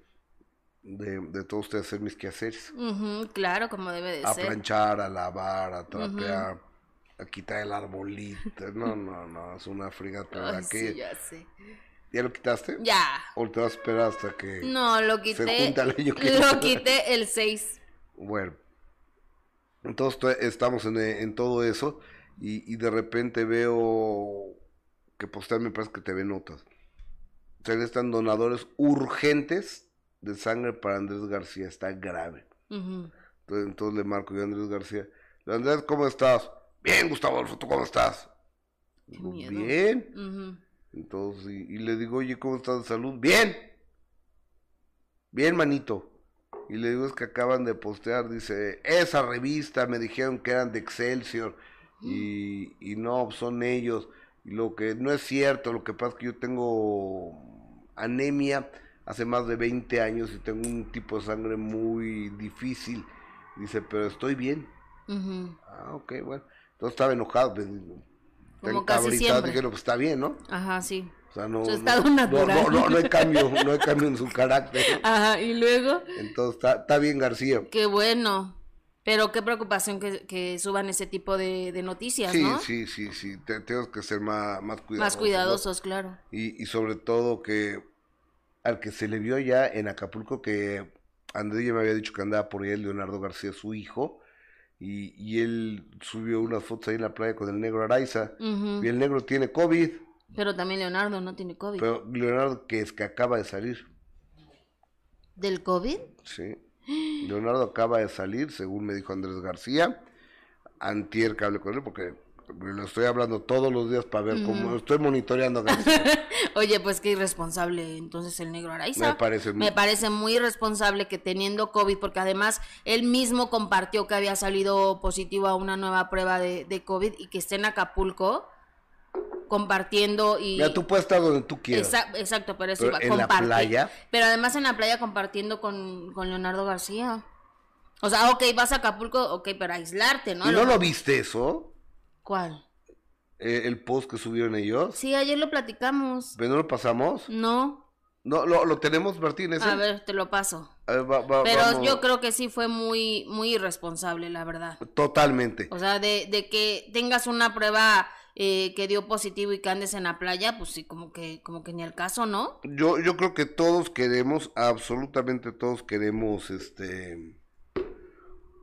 de, de todos ustedes a hacer mis quehaceres Ujú, claro, como debe de a ser. planchar, a lavar, a trapear, a quitar el arbolito. No, no, no, es una Ay, la sí, ya sé. ¿Ya lo quitaste? Ya. ¿O te vas a esperar hasta que.? No, lo quité. junta el año que- Lo quité el 6. Bueno. Entonces to- estamos en, eh, en todo eso y, y de repente veo que postal me parece que te ve notas. O sea, están donadores urgentes de sangre para Andrés García. Está grave. Entonces, entonces le marco yo a Andrés García. Andrés, ¿cómo estás? Bien, Gustavo Adolfo, ¿tú cómo estás? Digo. Bien. Entonces, y, y le digo, oye, ¿cómo estás de salud? Bien. Bien, manito. Y le digo, es que acaban de postear, dice, esa revista, me dijeron que eran de Excelsior. Y, y no, son ellos. Y lo que no es cierto, lo que pasa es que yo tengo anemia hace más de 20 años y tengo un tipo de sangre muy difícil. Dice, pero estoy bien. Ujú. Ah, ok, bueno. Entonces estaba enojado. pues, Como casi siempre. Dije, no, pues está bien, ¿no? Ajá, sí. O sea, no, Su estado no, natural. No, no, no hay cambio, no hay cambio en su carácter. Ajá, y luego, Entonces está, está bien García. qué bueno. Pero qué preocupación que, que suban ese tipo de, de noticias, Sí, ¿no? sí, sí, sí. Te- tenemos que ser más, más cuidadosos. Más ¿no? cuidadosos, claro. Y, y sobre todo que al que se le vio ya en Acapulco, que Andrés ya me había dicho que andaba por ahí, Leonardo García, su hijo, y, y él subió unas fotos ahí en la playa con el negro Araiza. Y el negro tiene COVID, Pero también Leonardo no tiene COVID. pero Leonardo que es que acaba de salir. ¿Del COVID? Sí. Leonardo acaba de salir, según me dijo Andrés García. Antier que hablé con él, porque lo estoy hablando todos los días para ver cómo estoy monitoreando a García. Oye, pues qué irresponsable entonces el negro Araiza. Me parece muy- Me parece muy irresponsable que teniendo COVID, porque además él mismo compartió que había salido positivo a una nueva prueba de, de COVID y que esté en Acapulco compartiendo y... Mira, tú puedes estar donde tú quieras. Exa- exacto, pero eso Pero iba en la playa. Pero además en la playa compartiendo con, con Leonardo García. O sea, ok, vas a Acapulco, ok, pero aislarte, ¿no? ¿Y no lo viste eso? ¿Cuál? Eh, el post que subieron ellos. Sí, ayer lo platicamos. ¿Pero no lo pasamos? No. No, lo, lo tenemos, Martín. A ver, te lo paso. A ver, va- va- Pero vamos. yo creo que sí fue muy, muy irresponsable, la verdad. Totalmente. O sea, de, de que tengas una prueba eh, que dio positivo y que andes en la playa, pues sí, como que, como que ni al caso, ¿no? Yo, yo creo que todos queremos, absolutamente todos queremos, este,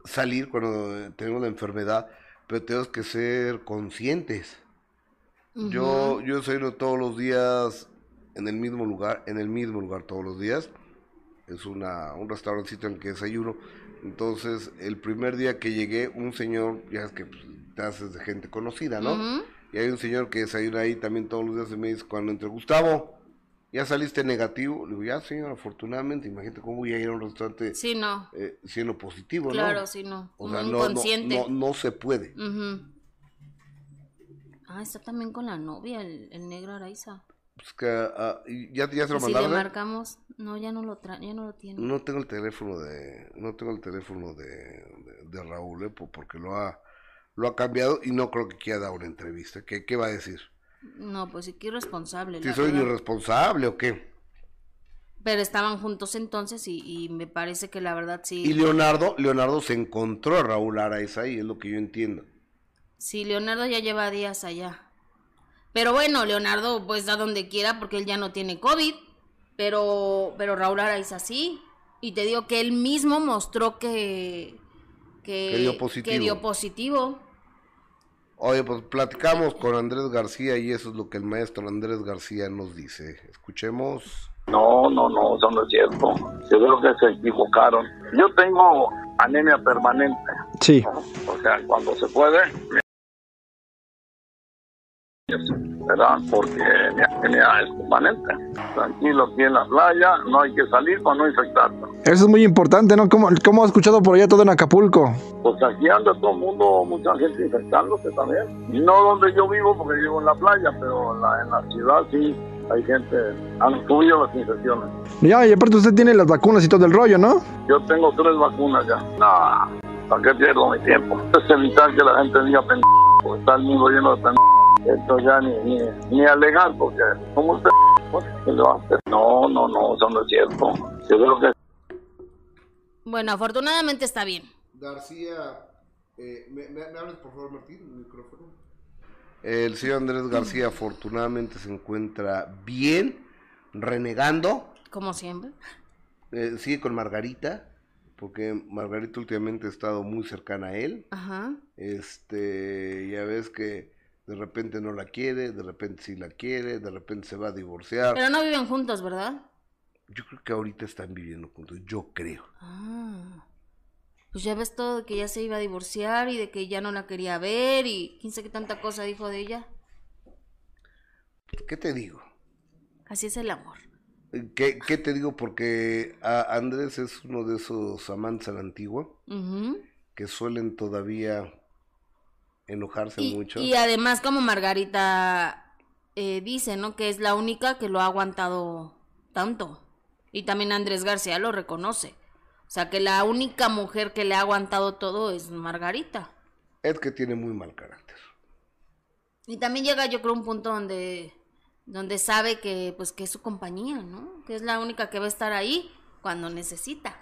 salir cuando tenemos la enfermedad, pero tenemos que ser conscientes. Yo, yo desayuno todos los días en el mismo lugar, en el mismo lugar todos los días. Es una, un restaurancito en el que desayuno. Entonces, el primer día que llegué, un señor, ya es que pues, te haces de gente conocida, ¿no? Y hay un señor que desayuna ahí también todos los días y me dice, cuando entre Gustavo, ¿ya saliste negativo? Le digo, ya señor, afortunadamente, imagínate cómo voy a ir a un restaurante Sí, no. eh, siendo positivo, Claro, ¿no? sí, no. O sea, no, no, se puede. Ah, está también con la novia, el, el negro Araiza. Pues que, y ¿ya, ya se lo Y si le mandaron? eh? marcamos, no, ya no lo tra ya no lo tiene. No tengo el teléfono de, no tengo el teléfono de, de, de Raúl, eh, po- porque lo ha, lo ha cambiado y no creo que quiera dar una entrevista. ¿Qué, qué va a decir? No, pues sí, qué irresponsable. ¿Si la soy irresponsable o qué? Pero estaban juntos entonces y, y me parece que la verdad sí. Y Leonardo, Leonardo se encontró a Raúl Araiza ahí, es lo que yo entiendo. Sí, Leonardo ya lleva días allá. Pero bueno, Leonardo pues da donde quiera porque él ya no tiene COVID. Pero, pero Raúl Araiza sí. Y te digo que él mismo mostró que... Que, Que dio positivo. que dio positivo. Oye, pues platicamos con Andrés García y eso es lo que el maestro Andrés García nos dice. Escuchemos. No, no, no, eso no es cierto. Yo creo que se equivocaron. Yo tengo anemia permanente. Sí. O sea, cuando se puede, ¿verdad? Porque mi anemia es permanente. Tranquilo aquí en la playa, no hay que salir para no infectarse. Eso es muy importante, ¿no? ¿Cómo, cómo has escuchado por allá todo en Acapulco? Pues aquí anda todo el mundo, mucha gente infectándose también. No donde yo vivo, porque vivo en la playa, pero en la, en la ciudad sí hay gente, han subido las infecciones. Ya, y aparte usted tiene las vacunas y todo el rollo, ¿no? Yo tengo tres vacunas ya. No, ¿para qué pierdo mi tiempo? Es evitar que la gente diga pendejo, está el mundo lleno de pendejos. Esto ya ni, ni, ni alegar, porque como usted, pues, ¿qué le va a hacer? No, no, no, eso no es cierto. Yo creo que Bueno, afortunadamente está bien. García, eh, ¿me, me, hablas por favor, Martín, el micrófono? El señor Andrés García afortunadamente se encuentra bien, renegando, Como siempre. eh, sigue con Margarita, porque Margarita últimamente ha estado muy cercana a él. Ajá. Este, ya ves que de repente no la quiere, de repente sí la quiere, de repente se va a divorciar. Pero no viven juntos, ¿verdad? Yo creo que ahorita están viviendo juntos, yo creo. Ah. Pues ya ves todo de que ya se iba a divorciar y de que ya no la quería ver y quién sabe qué tanta cosa dijo de ella. ¿Qué te digo? Así es el amor. ¿Qué, qué te digo? Porque a Andrés es uno de esos amantes a la antigua que suelen todavía enojarse Y, mucho. y además, como Margarita eh, dice, ¿no? Que es la única que lo ha aguantado tanto. Y también Andrés García lo reconoce. O sea, que la única mujer que le ha aguantado todo es Margarita. Es que tiene muy mal carácter. Y también llega, yo creo, un punto donde, donde sabe que, pues, que es su compañía, ¿no? Que es la única que va a estar ahí cuando necesita.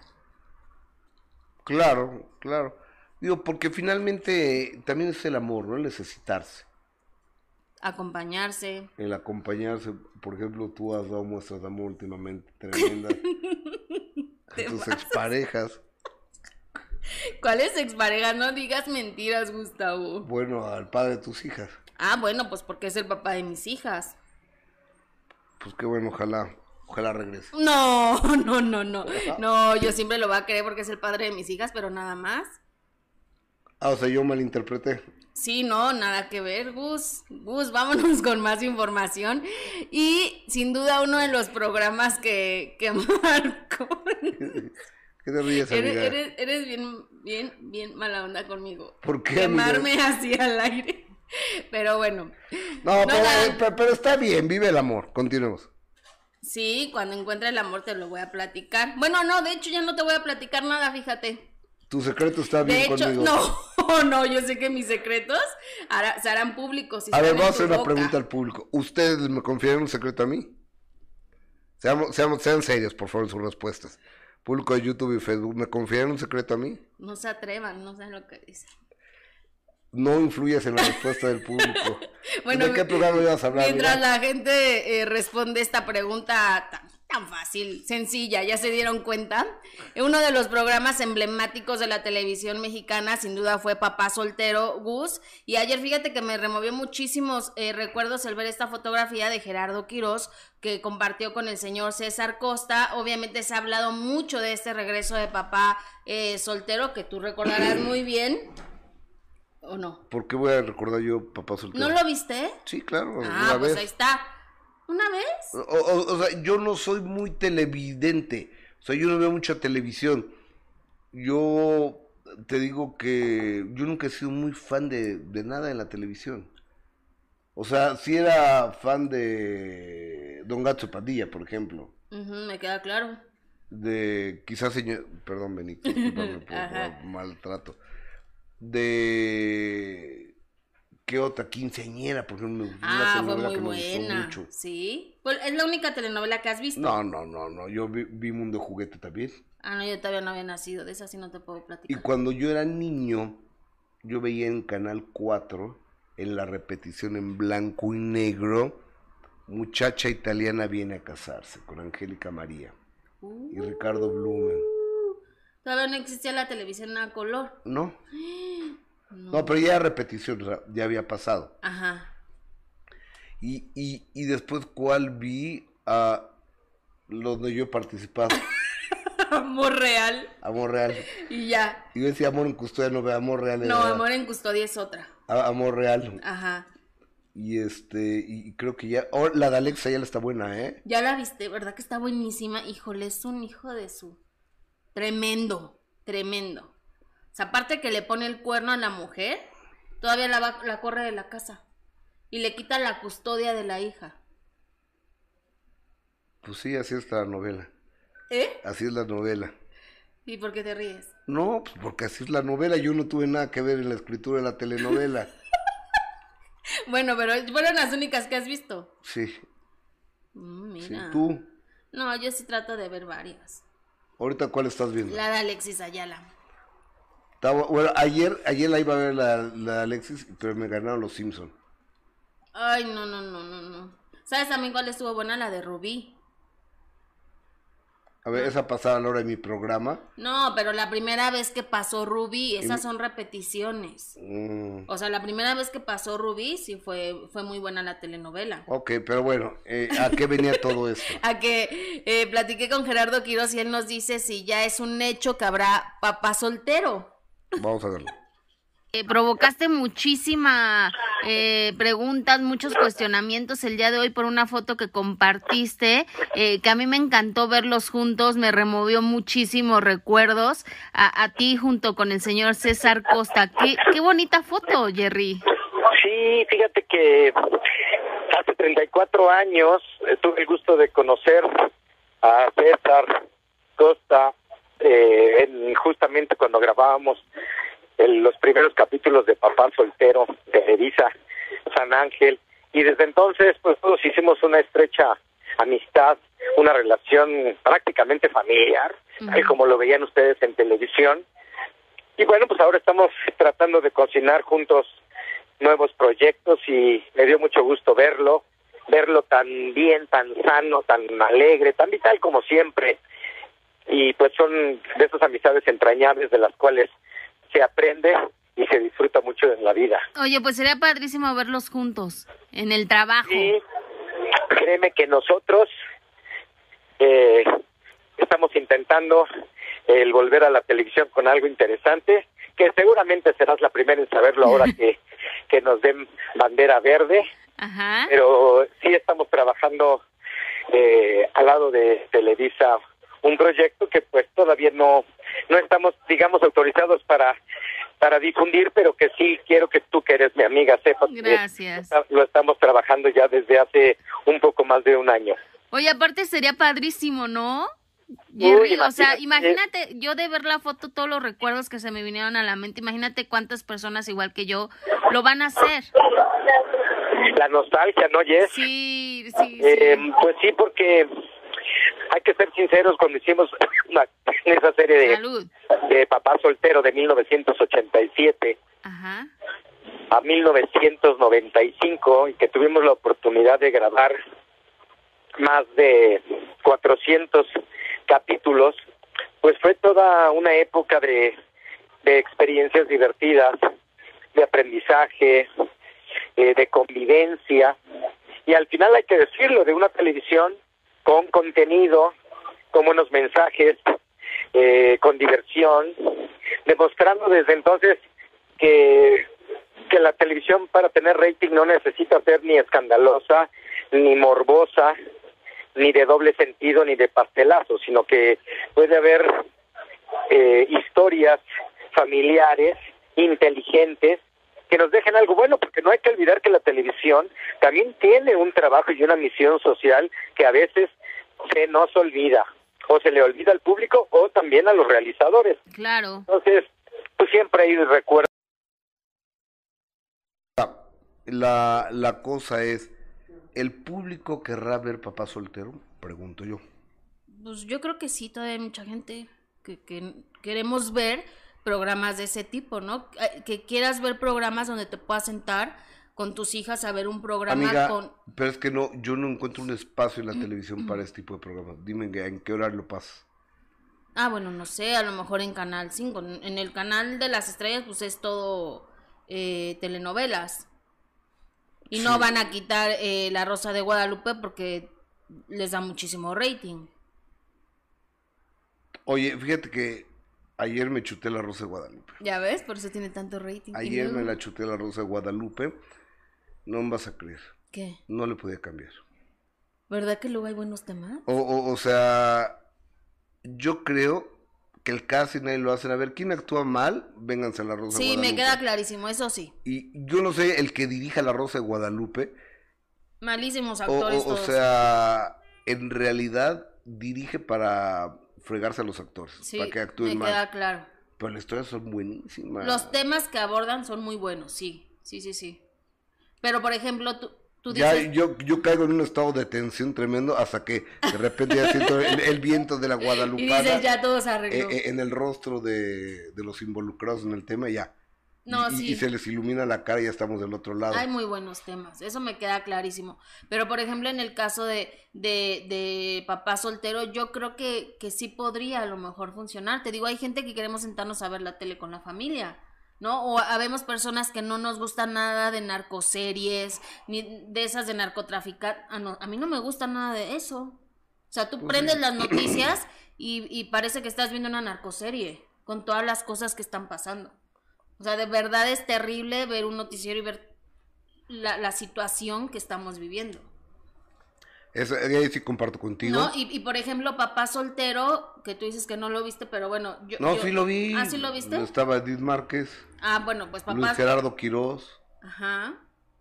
Claro, claro. Digo, porque finalmente también es el amor, ¿no? El necesitarse, Acompañarse. el acompañarse. Por ejemplo, tú has dado muestras de amor últimamente tremendas. A tus pasas. exparejas. ¿Cuál es expareja? No digas mentiras, Gustavo. Bueno, al padre de tus hijas. Ah, bueno, pues porque es el papá de mis hijas. Pues qué bueno, ojalá, ojalá regrese. No, no, no, no. No, yo siempre lo voy a creer porque es el padre de mis hijas, pero nada más. Ah, o sea, yo malinterpreté. Sí, no, nada que ver, Gus. Gus, vámonos con más información. Y sin duda uno de los programas que, que marcó. ¿Qué te ríes, Eres, amiga? eres, eres bien, bien, bien mala onda conmigo. ¿Por qué, amiga? Quemarme así al aire. Pero bueno. No, pero, eh, pe- pero está bien, vive el amor. Continuemos. Sí, cuando encuentre el amor te lo voy a platicar. Bueno, no, de hecho ya no te voy a platicar nada, fíjate. Tu secreto está bien De hecho, conmigo. no, no, yo sé que mis secretos hará- se harán públicos. A ver, vamos a hacer una boca. pregunta al público. ¿Ustedes me confiaron un secreto a mí? Seamos, seamos, sean serios, por favor, en sus respuestas. Público de YouTube y Facebook, ¿me confiaron un secreto a mí? No se atrevan, no saben lo que dicen. No influyas en la respuesta del público. Bueno, ¿De qué programa ibas a hablar? Mientras mira? la gente eh, responde esta pregunta tan, tan fácil, sencilla, ya se dieron cuenta. Uno de los programas emblemáticos de la televisión mexicana, sin duda, fue Papá Soltero Gus. Y ayer, fíjate que me removió muchísimos eh, recuerdos el ver esta fotografía de Gerardo Quirós que compartió con el señor César Costa. Obviamente se ha hablado mucho de este regreso de Papá eh, Soltero, que tú recordarás muy bien. ¿O no? ¿Por qué voy a recordar yo papá soltero? ¿No lo viste? Sí, claro, Ah, pues vez. ahí está. ¿Una vez? O, o- o sea, yo no soy muy televidente. O sea, yo no veo mucha televisión. Yo te digo que yo nunca he sido muy fan de, de nada en la televisión. O sea, si era fan de Don Gato Padilla, por ejemplo. Ujú, me queda claro. De quizás señor... Perdón, Benito, discúlpame por, por maltrato. De... ¿Qué otra? Quinceañera, por ejemplo. una Ah, fue muy que me gustó mucho. Sí. Pues, es la única telenovela que has visto. No, no, no, no. Yo vi, vi Mundo Juguete también. Ah, no, yo todavía no había nacido. De esa sí no te puedo Y platicar. cuando yo era niño, yo veía en Canal 4, en la repetición en blanco y negro, muchacha italiana viene a casarse con Angélica María Uh, y Ricardo Blumen. todavía no existía la televisión a color. ¿No? No. No, pero ya era repetición, o sea, ya había pasado. Ajá. Y, y, y después, ¿cuál vi? A donde yo he participado, Amor real. Amor Real. Y ya. Y yo decía Amor en Custodia, no ve Amor Real. No, era- amor en custodia es otra. a- Amor Real. Ajá. Y este, y creo que ya. Oh, la de Alexa ya la está buena, ¿eh? Ya la viste, ¿verdad que está buenísima? Híjole, es un hijo de su. Tremendo, tremendo. Sea, aparte que le pone el cuerno a la mujer, todavía la, va- la corre de la casa. Y le quita la custodia de la hija. Pues sí, así es la novela. ¿Eh? Así es la novela. ¿Y por qué te ríes? No, pues porque así es la novela. Yo no tuve nada que ver en la escritura de la telenovela. Bueno, pero fueron las únicas que has visto. Sí, Mm, sí. Tú, No, yo sí trato de ver varias. ahorita cuál estás viendo. La de Alexis Ayala. Bueno, ayer, ayer la iba a ver la, la Alexis, pero me ganaron los Simpson. Ay, no, no, no, no, no. ¿Sabes también cuál estuvo buena? La de Rubí. A ver, esa pasada a la hora de mi programa. No, pero la primera vez que pasó Rubí, esas son repeticiones. Mm, O sea, la primera vez que pasó Rubí sí fue, fue muy buena la telenovela. ok, pero bueno, eh, ¿a qué venía todo esto? A que eh, platiqué con Gerardo Quiroz y él nos dice si ya es un hecho que habrá papá soltero. Vamos a verlo. Eh, provocaste muchísima eh, preguntas, muchos cuestionamientos el día de hoy por una foto que compartiste, eh, que a mí me encantó verlos juntos, me removió muchísimos recuerdos a, a ti junto con el señor César Costa. Qué, qué bonita foto, Jerry. Sí, fíjate que hace 34 años eh, tuve el gusto de conocer a César Costa eh, en- justamente cuando grabábamos el- los primeros capítulos de Papá Soltero de Televisa San Ángel y desde entonces pues todos hicimos una estrecha amistad, una relación prácticamente familiar, como lo veían ustedes en televisión. Y bueno, pues ahora estamos tratando de cocinar juntos nuevos proyectos y me dio mucho gusto verlo, verlo tan bien, tan sano, tan alegre, tan vital como siempre. Y pues son de esas amistades entrañables de las cuales se aprende y se disfruta mucho en la vida. Oye, pues sería padrísimo verlos juntos en el trabajo. Y créeme que nosotros eh, estamos intentando el volver a la televisión con algo interesante, que seguramente serás la primera en saberlo ahora que, que nos den bandera verde, Ajá. pero sí estamos trabajando eh, al lado de Televisa un proyecto que pues todavía no no estamos digamos autorizados para para difundir pero que sí quiero que tú que eres mi amiga sepas que Gracias. lo estamos trabajando ya desde hace un poco más de un año Oye, aparte sería padrísimo, ¿no? Jerry, o sea, imagínate. yo de ver la foto, todos los recuerdos que se me vinieron a la mente, imagínate cuántas personas igual que yo lo van a hacer. la nostalgia no Jess Sí, sí, Eh, sí. pues sí porque hay que ser sinceros cuando hicimos una- esa serie de Salud. de papá soltero de 1987 Ajá. a 1995 y que tuvimos la oportunidad de grabar más de 400 capítulos, pues fue toda una época de, de experiencias divertidas, de aprendizaje, eh, de convivencia y al final hay que decirlo, de una televisión con contenido, con buenos mensajes, eh, con diversión, demostrando desde entonces que, que la televisión para tener rating no necesita ser ni escandalosa, ni morbosa, ni de doble sentido, ni de pastelazo, sino que puede haber eh, historias familiares, inteligentes, que nos dejen algo bueno, porque no hay que olvidar que la televisión también tiene un trabajo y una misión social que a veces se nos olvida, o se le olvida al público o también a los realizadores. Claro. Entonces, pues siempre hay recuerdos. La, la cosa es, ¿el público querrá ver papá soltero? Pregunto yo. Pues yo creo que sí, todavía hay mucha gente que, que queremos ver programas de ese tipo, ¿no? Eh, Que quieras ver programas donde te puedas sentar con tus hijas a ver un programa Amiga, con... pero es que no, yo no encuentro un espacio en la televisión para este tipo de programas. Dime en qué- horario lo pasas. Ah, bueno, no sé, a lo mejor en Canal 5. En el canal de las estrellas, pues es todo eh, telenovelas. Y no van a quitar eh, La Rosa de Guadalupe porque les da muchísimo rating. Oye, fíjate que ayer me chuté la Rosa de Guadalupe. Ya ves, por eso tiene tanto rating. Ayer me la chuté la Rosa de Guadalupe. No me vas a creer. ¿Qué? No le podía cambiar. ¿Verdad que luego hay buenos temas? O, o, o sea, yo creo que el casting ahí lo hacen. A ver, ¿quién actúa mal? Vénganse a la Rosa de Sí, me Guadalupe. queda clarísimo, eso sí. Y yo no sé, el que dirija la Rosa de Guadalupe. Malísimos O, actores o- o todos. sea, en realidad dirige para fregarse a los actores. sí, para que me actúen mal. queda claro. Pero las historias son buenísimas. Los temas que abordan son muy buenos, sí, sí, sí, sí. Pero, por ejemplo, tú, tú Ya, dices... yo, yo caigo en un estado de tensión tremendo hasta que de repente ya siento el, el viento de la Y Guadalupana dices, ya todo se eh, arregló. eh, en el rostro de, de los involucrados en el tema, ya. No, y, y- sí. y se les ilumina la cara y ya estamos del otro lado. Hay muy buenos temas, eso me queda clarísimo. Pero, por ejemplo, en el caso de, de, de papá soltero, yo creo que, que sí podría a lo mejor funcionar. Te digo, hay gente que queremos sentarnos a ver la tele con la familia, ¿no? O habemos personas que no nos gusta nada de narcoseries, ni de esas de narcotraficar. Ah, no, a mí no me gusta nada de eso. O sea, tú Pues prendes sí. las noticias y, y parece que estás viendo una narcoserie con todas las cosas que están pasando. O sea, de verdad es terrible ver un noticiero y ver la, la situación que estamos viviendo. Eso, ahí sí comparto contigo. ¿No? Y, y, por ejemplo, papá soltero, que tú dices que no lo viste, pero bueno, yo... No, yo- sí lo vi. ¿Ah, sí lo viste? Estaba Edith Márquez, Ah, bueno, pues papá... Luis Gerardo Quirós, Ajá.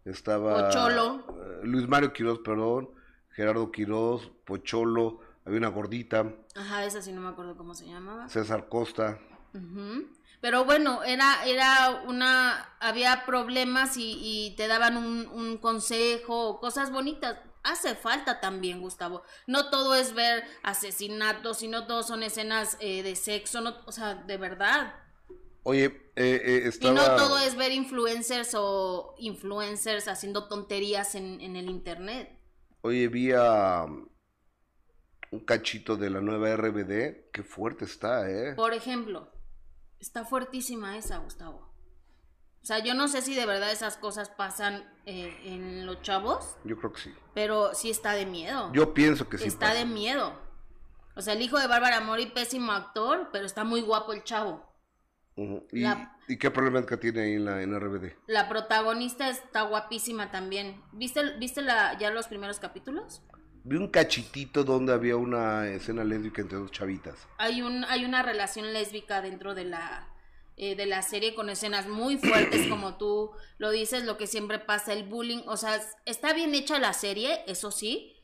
estaba... Pocholo. eh, Luis Mario Quirós, perdón, Gerardo Quirós, Pocholo, había una gordita, Ajá, esa sí no me acuerdo cómo se llamaba. César Costa. Ujú. Pero bueno, era, era una, había problemas y, y te daban un, un consejo, cosas bonitas. Hace falta también, Gustavo. No todo es ver asesinatos, sino todo son escenas eh, de sexo, no, o sea, de verdad. Oye, eh, eh, estaba... Y no todo es ver influencers o influencers haciendo tonterías en, en el internet. Oye, vi a um, un cachito de la nueva RBD. Qué fuerte está, ¿eh? Por ejemplo, está fuertísima esa, Gustavo. O sea, yo no sé si de verdad esas cosas pasan eh, en los chavos, Yo creo que sí. pero sí está de miedo. Yo pienso que sí. está pasa. de miedo. O sea, el hijo de Bárbara Mori, pésimo actor, pero está muy guapo el chavo. ¿Y, La- ¿Y qué problemática tiene ahí en la en RBD? La protagonista está guapísima también. ¿Viste, viste la, ya los primeros capítulos? Vi un cachitito donde había una escena lésbica entre dos chavitas. Hay, un, hay una relación lésbica dentro de la, eh, de la serie con escenas muy fuertes, como tú lo dices, lo que siempre pasa, el bullying. O sea, está bien hecha la serie, eso sí,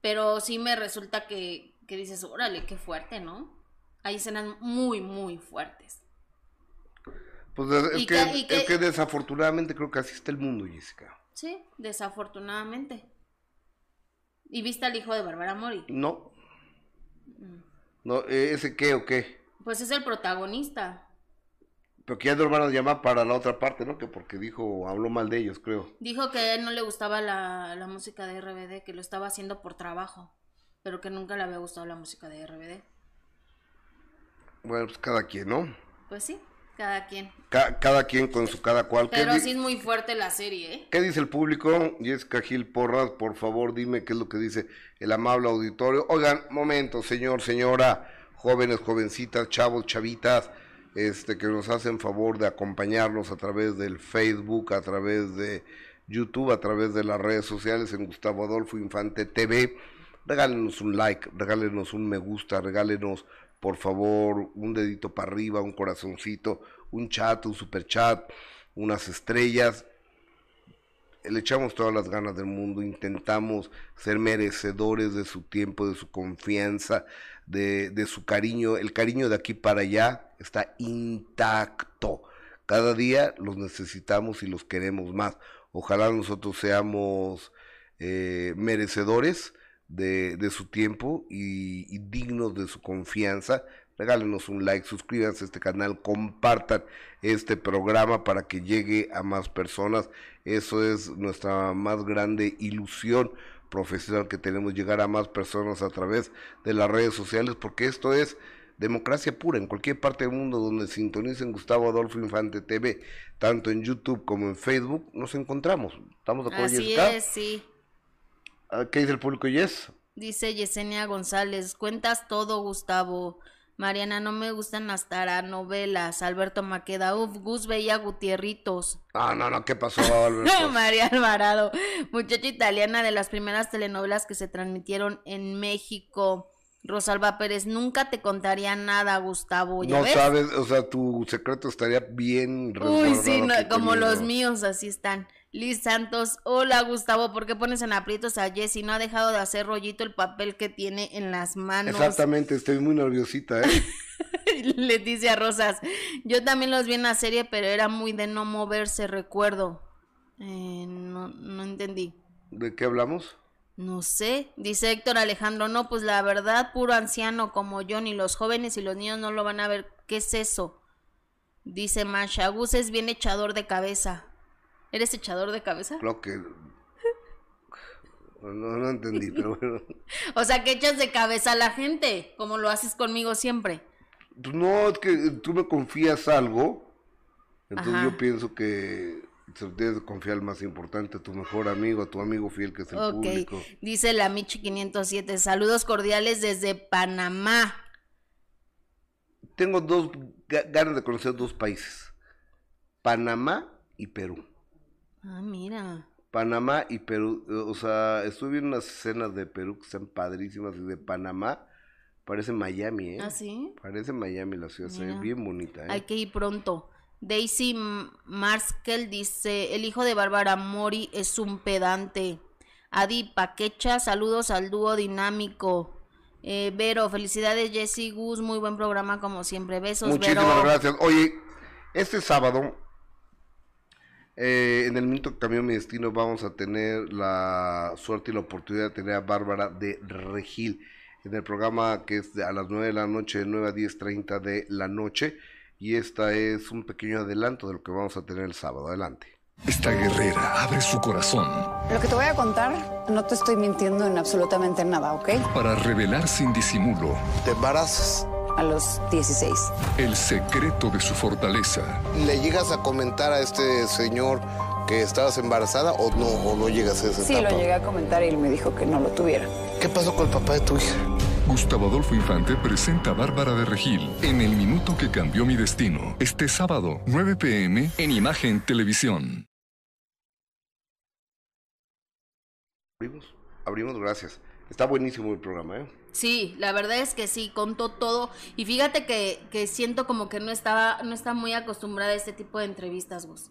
pero sí me resulta que, que dices, órale, qué fuerte, ¿no? Hay escenas muy, muy fuertes. Pues es, que, que- y que- es que desafortunadamente creo que así está el mundo, Jessica. Sí, desafortunadamente. ¿Y viste al hijo de Bárbara Mori? No. Mm. No, eh, ¿ese qué o qué? Pues es el protagonista. Pero que ya no van a llamar para la otra parte, ¿no? Que porque dijo, habló mal de ellos, creo. Dijo que a él no le gustaba la, la música de RBD, que lo estaba haciendo por trabajo, pero que nunca le había gustado la música de RBD. Bueno, pues cada quien, ¿no? Pues sí, cada quien. Ca- cada quien con su cada cual. ¿Qué, Pero sí es muy fuerte la serie, ¿eh? qué dice el público? Jessica Gil Porras, por favor, dime qué es lo que dice el amable auditorio. Oigan, momento, señor, señora, jóvenes, jovencitas, chavos, chavitas, este, que nos hacen favor de acompañarnos a través del Facebook, a través de YouTube, a través de las redes sociales en Gustavo Adolfo Infante TV. Regálenos un like, regálenos un me gusta, regálenos por favor un dedito para arriba, un corazoncito, un chat, un super chat, unas estrellas. Le echamos todas las ganas del mundo, intentamos ser merecedores de su tiempo, de su confianza, de, de su cariño. El cariño de aquí para allá está intacto. Cada día los necesitamos y los queremos más. Ojalá nosotros seamos eh, merecedores de, de su tiempo y, y dignos de su confianza. Regálenos un like, suscríbanse a este canal, compartan este programa para que llegue a más personas. Eso es nuestra más grande ilusión profesional que tenemos, llegar a más personas a través de las redes sociales, porque esto es democracia pura en cualquier parte del mundo donde sintonicen Gustavo Adolfo Infante TV, tanto en YouTube como en Facebook, nos encontramos. ¿Estamos de acuerdo, Así es, sí. Ah, ¿Qué dice el público, Yes? Dice Yesenia González, cuentas todo, Gustavo. Mariana, no me gustan las taranovelas. Alberto Maqueda, uf, Gus veía Gutierritos. Ah, no, no, ¿qué pasó, Alberto? María Alvarado, muchacha italiana de las primeras telenovelas que se transmitieron en México. Rosalba Pérez, nunca te contaría nada, Gustavo. ¿Ya no ves? sabes, o sea, tu secreto estaría bien Uy, sí, no, como los míos, así están. Liz Santos, hola Gustavo, ¿por qué pones en aprietos a Jessy? No ha dejado de hacer rollito el papel que tiene en las manos. Exactamente, estoy muy nerviosita, ¿eh? Leticia Rosas, yo también los vi en la serie, pero era muy de no moverse, recuerdo. Eh, no, no entendí. ¿De qué hablamos? No sé, dice Héctor Alejandro, no, pues la verdad, puro anciano como yo, ni los jóvenes y los niños no lo van a ver. ¿Qué es eso? Dice Masha, Gus es bien echador de cabeza. ¿Eres echador de cabeza? Creo que... No, no entendí, pero bueno. O sea, que echas de cabeza a la gente, como lo haces conmigo siempre. Pues no, es que tú me confías algo, entonces Ajá. yo pienso que se tienes que confiar al más importante, a tu mejor amigo, a tu amigo fiel que es el Ok, público. dice la Michi 507, saludos cordiales desde Panamá. Tengo dos ga- ganas de conocer dos países, Panamá y Perú. Ah, mira. Panamá y Perú, eh, o sea, estuve viendo unas escenas de Perú que están padrísimas y de Panamá parece Miami, ¿eh? ¿Ah, sí? Parece Miami la ciudad, se ve bien bonita, ¿eh? Hay que ir pronto. Daisy Marskel dice, el hijo de Bárbara Mori es un pedante. Adi Paquecha, saludos al dúo dinámico. Eh, Vero, felicidades Jessy Gus, muy buen programa como siempre. Besos, Muchísimas Vero. gracias. Oye, este sábado, eh, en el minuto que cambió mi destino, vamos a tener la suerte y la oportunidad de tener a Bárbara de Regil en el programa que es de- a las 9 de la noche, de 9 a 10.30 de la noche. Y esta es un pequeño adelanto de lo que vamos a tener el sábado. Adelante. Esta guerrera abre su corazón Lo que te voy a contar, no te estoy mintiendo en absolutamente nada, ¿ok? para revelar sin disimulo ¿Te embarazas? A los 16. el secreto de su fortaleza. ¿Le llegas a comentar a este señor que estabas embarazada o no, o no llegas a esa Sí, etapa? lo llegué a comentar y él me dijo que no lo tuviera. ¿Qué pasó con el papá de tu hija? Gustavo Adolfo Infante presenta a Bárbara de Regil en El Minuto que Cambió Mi Destino. Este sábado, 9 pm, en Imagen Televisión. Abrimos, abrimos, gracias. Está buenísimo el programa, ¿eh? Sí, la verdad es que sí, contó todo. Y fíjate que, que siento como que no estaba, no está muy acostumbrada a este tipo de entrevistas, vos.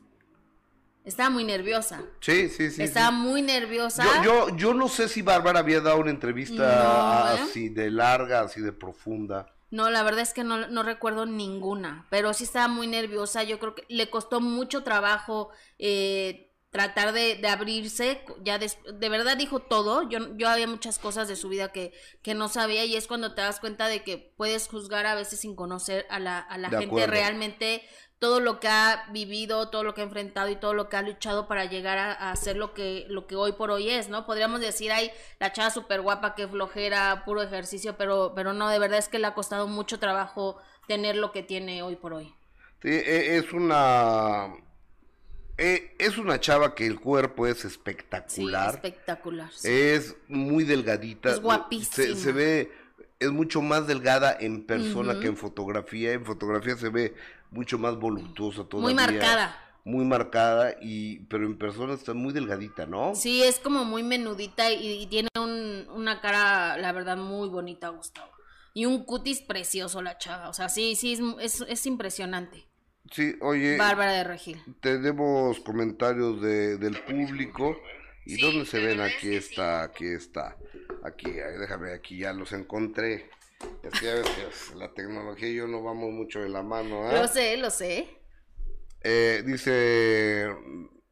Estaba muy nerviosa. Sí, sí, sí. estaba sí. muy nerviosa. Yo, yo, yo no sé si Bárbara había dado una entrevista No, ¿eh? así de larga, así de profunda. No, la verdad es que no, no recuerdo ninguna, pero sí estaba muy nerviosa. Yo creo que le costó mucho trabajo eh, tratar de, de abrirse. Ya des- de verdad dijo todo. Yo, yo había muchas cosas de su vida que, que no sabía y es cuando te das cuenta de que puedes juzgar a veces sin conocer a la, a la De gente acuerdo. realmente todo lo que ha vivido, todo lo que ha enfrentado y todo lo que ha luchado para llegar a, a ser lo que, lo que hoy por hoy es, ¿no? Podríamos decir, ay, la chava súper guapa, que flojera, puro ejercicio, pero, pero no, de verdad es que le ha costado mucho trabajo tener lo que tiene hoy por hoy. Sí, e- es una... e- Es una chava que el cuerpo es Sí, espectacular. espectacular. sí. Es muy delgadita. Es guapísima. Se, se ve, es mucho más delgada en persona que en fotografía. En fotografía se ve mucho más voluptuosa todavía. Muy marcada. Muy marcada, y, pero en persona está muy delgadita, ¿no? Sí, es como muy menudita y, y tiene un- una cara, la verdad, muy bonita, Gustavo. Y un cutis precioso la chava. O sea, sí, sí, es, es, es impresionante. Sí, oye, Bárbara de Regil. tenemos comentarios de, del público. ¿Y dónde se ven? Aquí está, aquí está. Aquí, déjame, aquí ya los encontré. Es que ya ves que es- la tecnología y yo no vamos mucho de la mano, ¿ah? Lo sé, lo sé. Eh, dice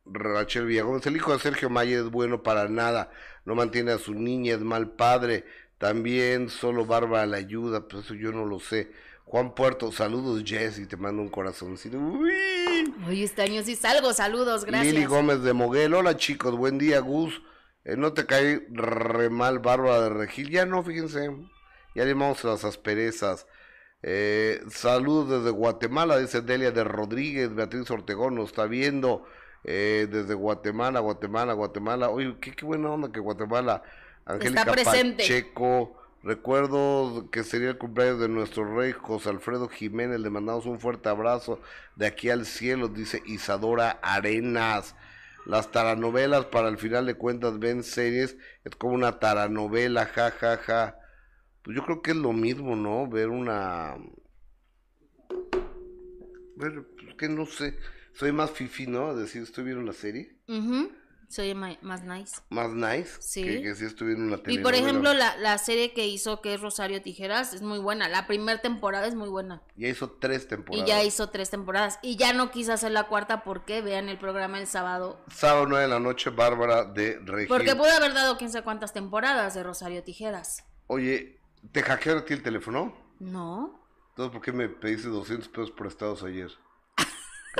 Rachel Villagómez, el hijo de Sergio Mayer es bueno para nada, no mantiene a su niña, es mal padre, también solo Bárbara le ayuda, pues eso yo no lo sé. Juan Puerto, saludos Jessy, te mando un corazoncito. Uy. Hoy este año sí salgo, saludos, gracias. Lili Gómez de Moguel, hola chicos, buen día Gus, Eh, no te caí re mal Bárbara de Regil, ya no, fíjense, ya le vamos a las asperezas. Eh, saludos desde Guatemala, dice Delia de Rodríguez, Beatriz Ortegón nos está viendo eh, desde Guatemala, Guatemala, Guatemala. Oye, qué, qué buena onda que Guatemala, Angélica presente. Pacheco, recuerdo que sería el cumpleaños de nuestro rey José Alfredo Jiménez, le mandamos un fuerte abrazo de aquí al cielo, dice Isadora Arenas. Las taranovelas, para el final de cuentas, ven series, es como una taranovela, ja, ja, ja. Pues yo creo que es lo mismo, ¿no? Ver una... Ver, pues que no sé, soy más fifi, ¿no? Decir, estoy viendo una serie, Ujú, Soy ma- más nice. más nice, Sí. que, que si estoy viendo una Y por ejemplo, la, la serie que hizo, que es Rosario Tijeras, es muy buena. La primera temporada es muy buena. Ya hizo tres temporadas. Y ya hizo tres temporadas. Y ya no quiso hacer la cuarta porque vean el programa el sábado. Sábado 9 de la noche, Bárbara de Regil. Porque pudo haber dado quién sabe cuántas temporadas de Rosario Tijeras. Oye, ¿te hackearon a ti el teléfono? No. Entonces, ¿por qué me pediste 200 pesos prestados ayer?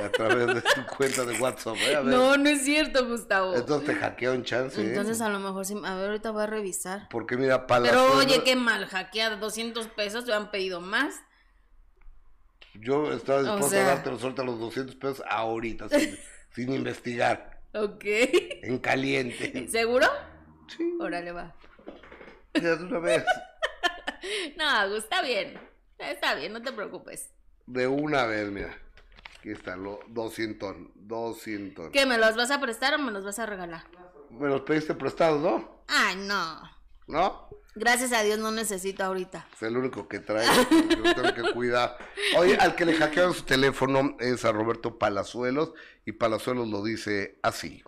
A través de tu cuenta de WhatsApp. ¿eh? A. No, no es cierto, Gustavo. Entonces te hackearon chance. ¿eh? Entonces a lo mejor sí. A ver, ahorita voy a revisar. Porque mira, para Pero oye, qué mal, hackeada 200 pesos, te han pedido más. Yo estaba dispuesto sea- a darte los, ahorita los 200 pesos ahorita, sin, sin investigar. Ok. En caliente. ¿Seguro? Sí. Órale, va. Ya de una vez. No, está bien. Está bien, no te preocupes. De una vez, mira. Aquí están los 200, 200. ¿Qué, me los vas a prestar o me los vas a regalar? Me los pediste prestados, ¿no? Ay, no. ¿No? Gracias a Dios no necesito ahorita. Es el único que trae, lo tengo que cuidar. Oye, al que le hackearon su teléfono es a Roberto Palazuelos y Palazuelos lo dice así.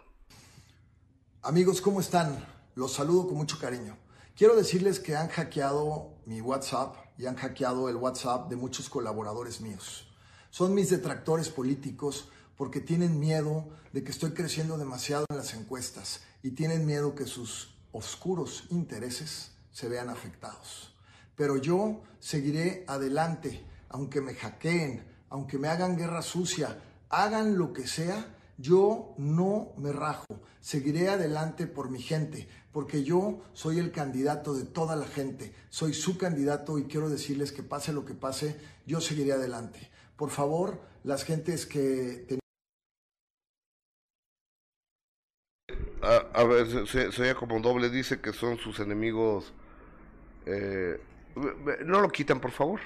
Amigos, ¿cómo están? Los saludo con mucho cariño. Quiero decirles que han hackeado mi WhatsApp y han hackeado el WhatsApp de muchos colaboradores míos. Son mis detractores políticos porque tienen miedo de que estoy creciendo demasiado en las encuestas y tienen miedo que sus oscuros intereses se vean afectados. Pero yo seguiré adelante, aunque me hackeen, aunque me hagan guerra sucia, hagan lo que sea, yo no me rajo, seguiré adelante por mi gente, porque yo soy el candidato de toda la gente, soy su candidato y quiero decirles que pase lo que pase, yo seguiré adelante. Por favor, las gentes que... A, a ver, se, se, se oye como doble, dice que son sus enemigos. Eh, no lo quitan, por favor.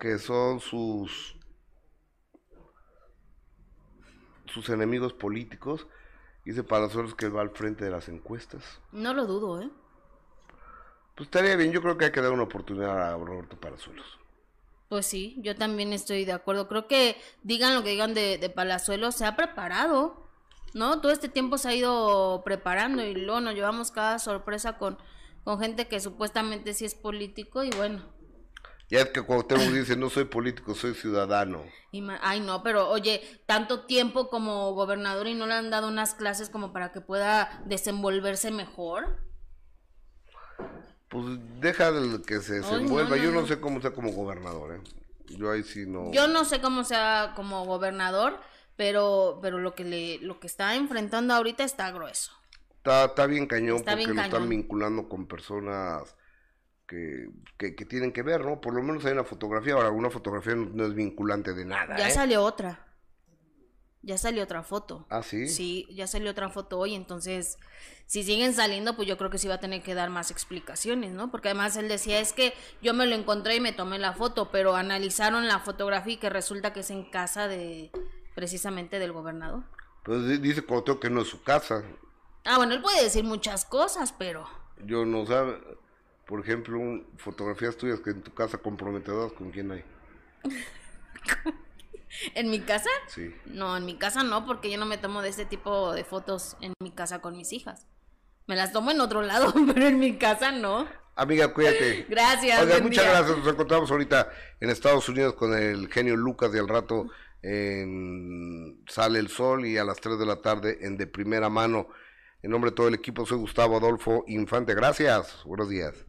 Que son sus sus enemigos políticos. Dice Palazuelos que va al frente de las encuestas. No lo dudo, ¿eh? Pues estaría bien, yo creo que hay que dar una oportunidad a Roberto Palazuelos. Pues sí, yo también estoy de acuerdo. Creo que digan lo que digan de, de Palazuelos, se ha preparado, ¿no? Todo este tiempo se ha ido preparando y luego nos llevamos cada sorpresa con, con gente que supuestamente sí es político y bueno. Ya es que Cuauhtémoc dice, no soy político, soy ciudadano. y ay, no, pero oye, tanto tiempo como gobernador y no le han dado unas clases como para que pueda desenvolverse mejor. Pues deja que se no, desenvuelva. no, Yo no no. sé cómo sea como gobernador, ¿eh? Yo ahí sí no... Yo no sé cómo sea como gobernador, pero, pero lo que le, lo que está enfrentando ahorita está grueso. Está, está bien cañón Está porque bien lo están vinculando con personas que, que, que tienen que ver, ¿no? Por lo menos hay una fotografía. Ahora, una fotografía no, no es vinculante de nada, Ya ¿eh? salió otra. Ya salió otra foto. Ah, ¿sí? Sí, ya salió otra foto hoy, entonces si siguen saliendo, pues yo creo que sí va a tener que dar más explicaciones, ¿no? Porque además él decía, es que yo me lo encontré y me tomé la foto, pero analizaron la fotografía y que resulta que es en casa de precisamente del gobernador. Pues di- dice Cuauhtémoc que no es su casa. Ah, bueno, él puede decir muchas cosas, pero Yo no sabe... Por ejemplo, fotografías tuyas que en tu casa comprometedoras, ¿con quién hay? ¿en mi casa? Sí. No, en mi casa no, porque yo no me tomo de este tipo de fotos en mi casa con mis hijas. Me las tomo en otro lado, pero en mi casa no. Amiga, cuídate. Gracias, Oiga, muchas día. gracias. Nos encontramos ahorita en Estados Unidos con el genio Lucas y al rato en Sale el Sol y a las 3 de la tarde en De Primera Mano. En nombre de todo el equipo, soy Gustavo Adolfo Infante. Gracias. Buenos días.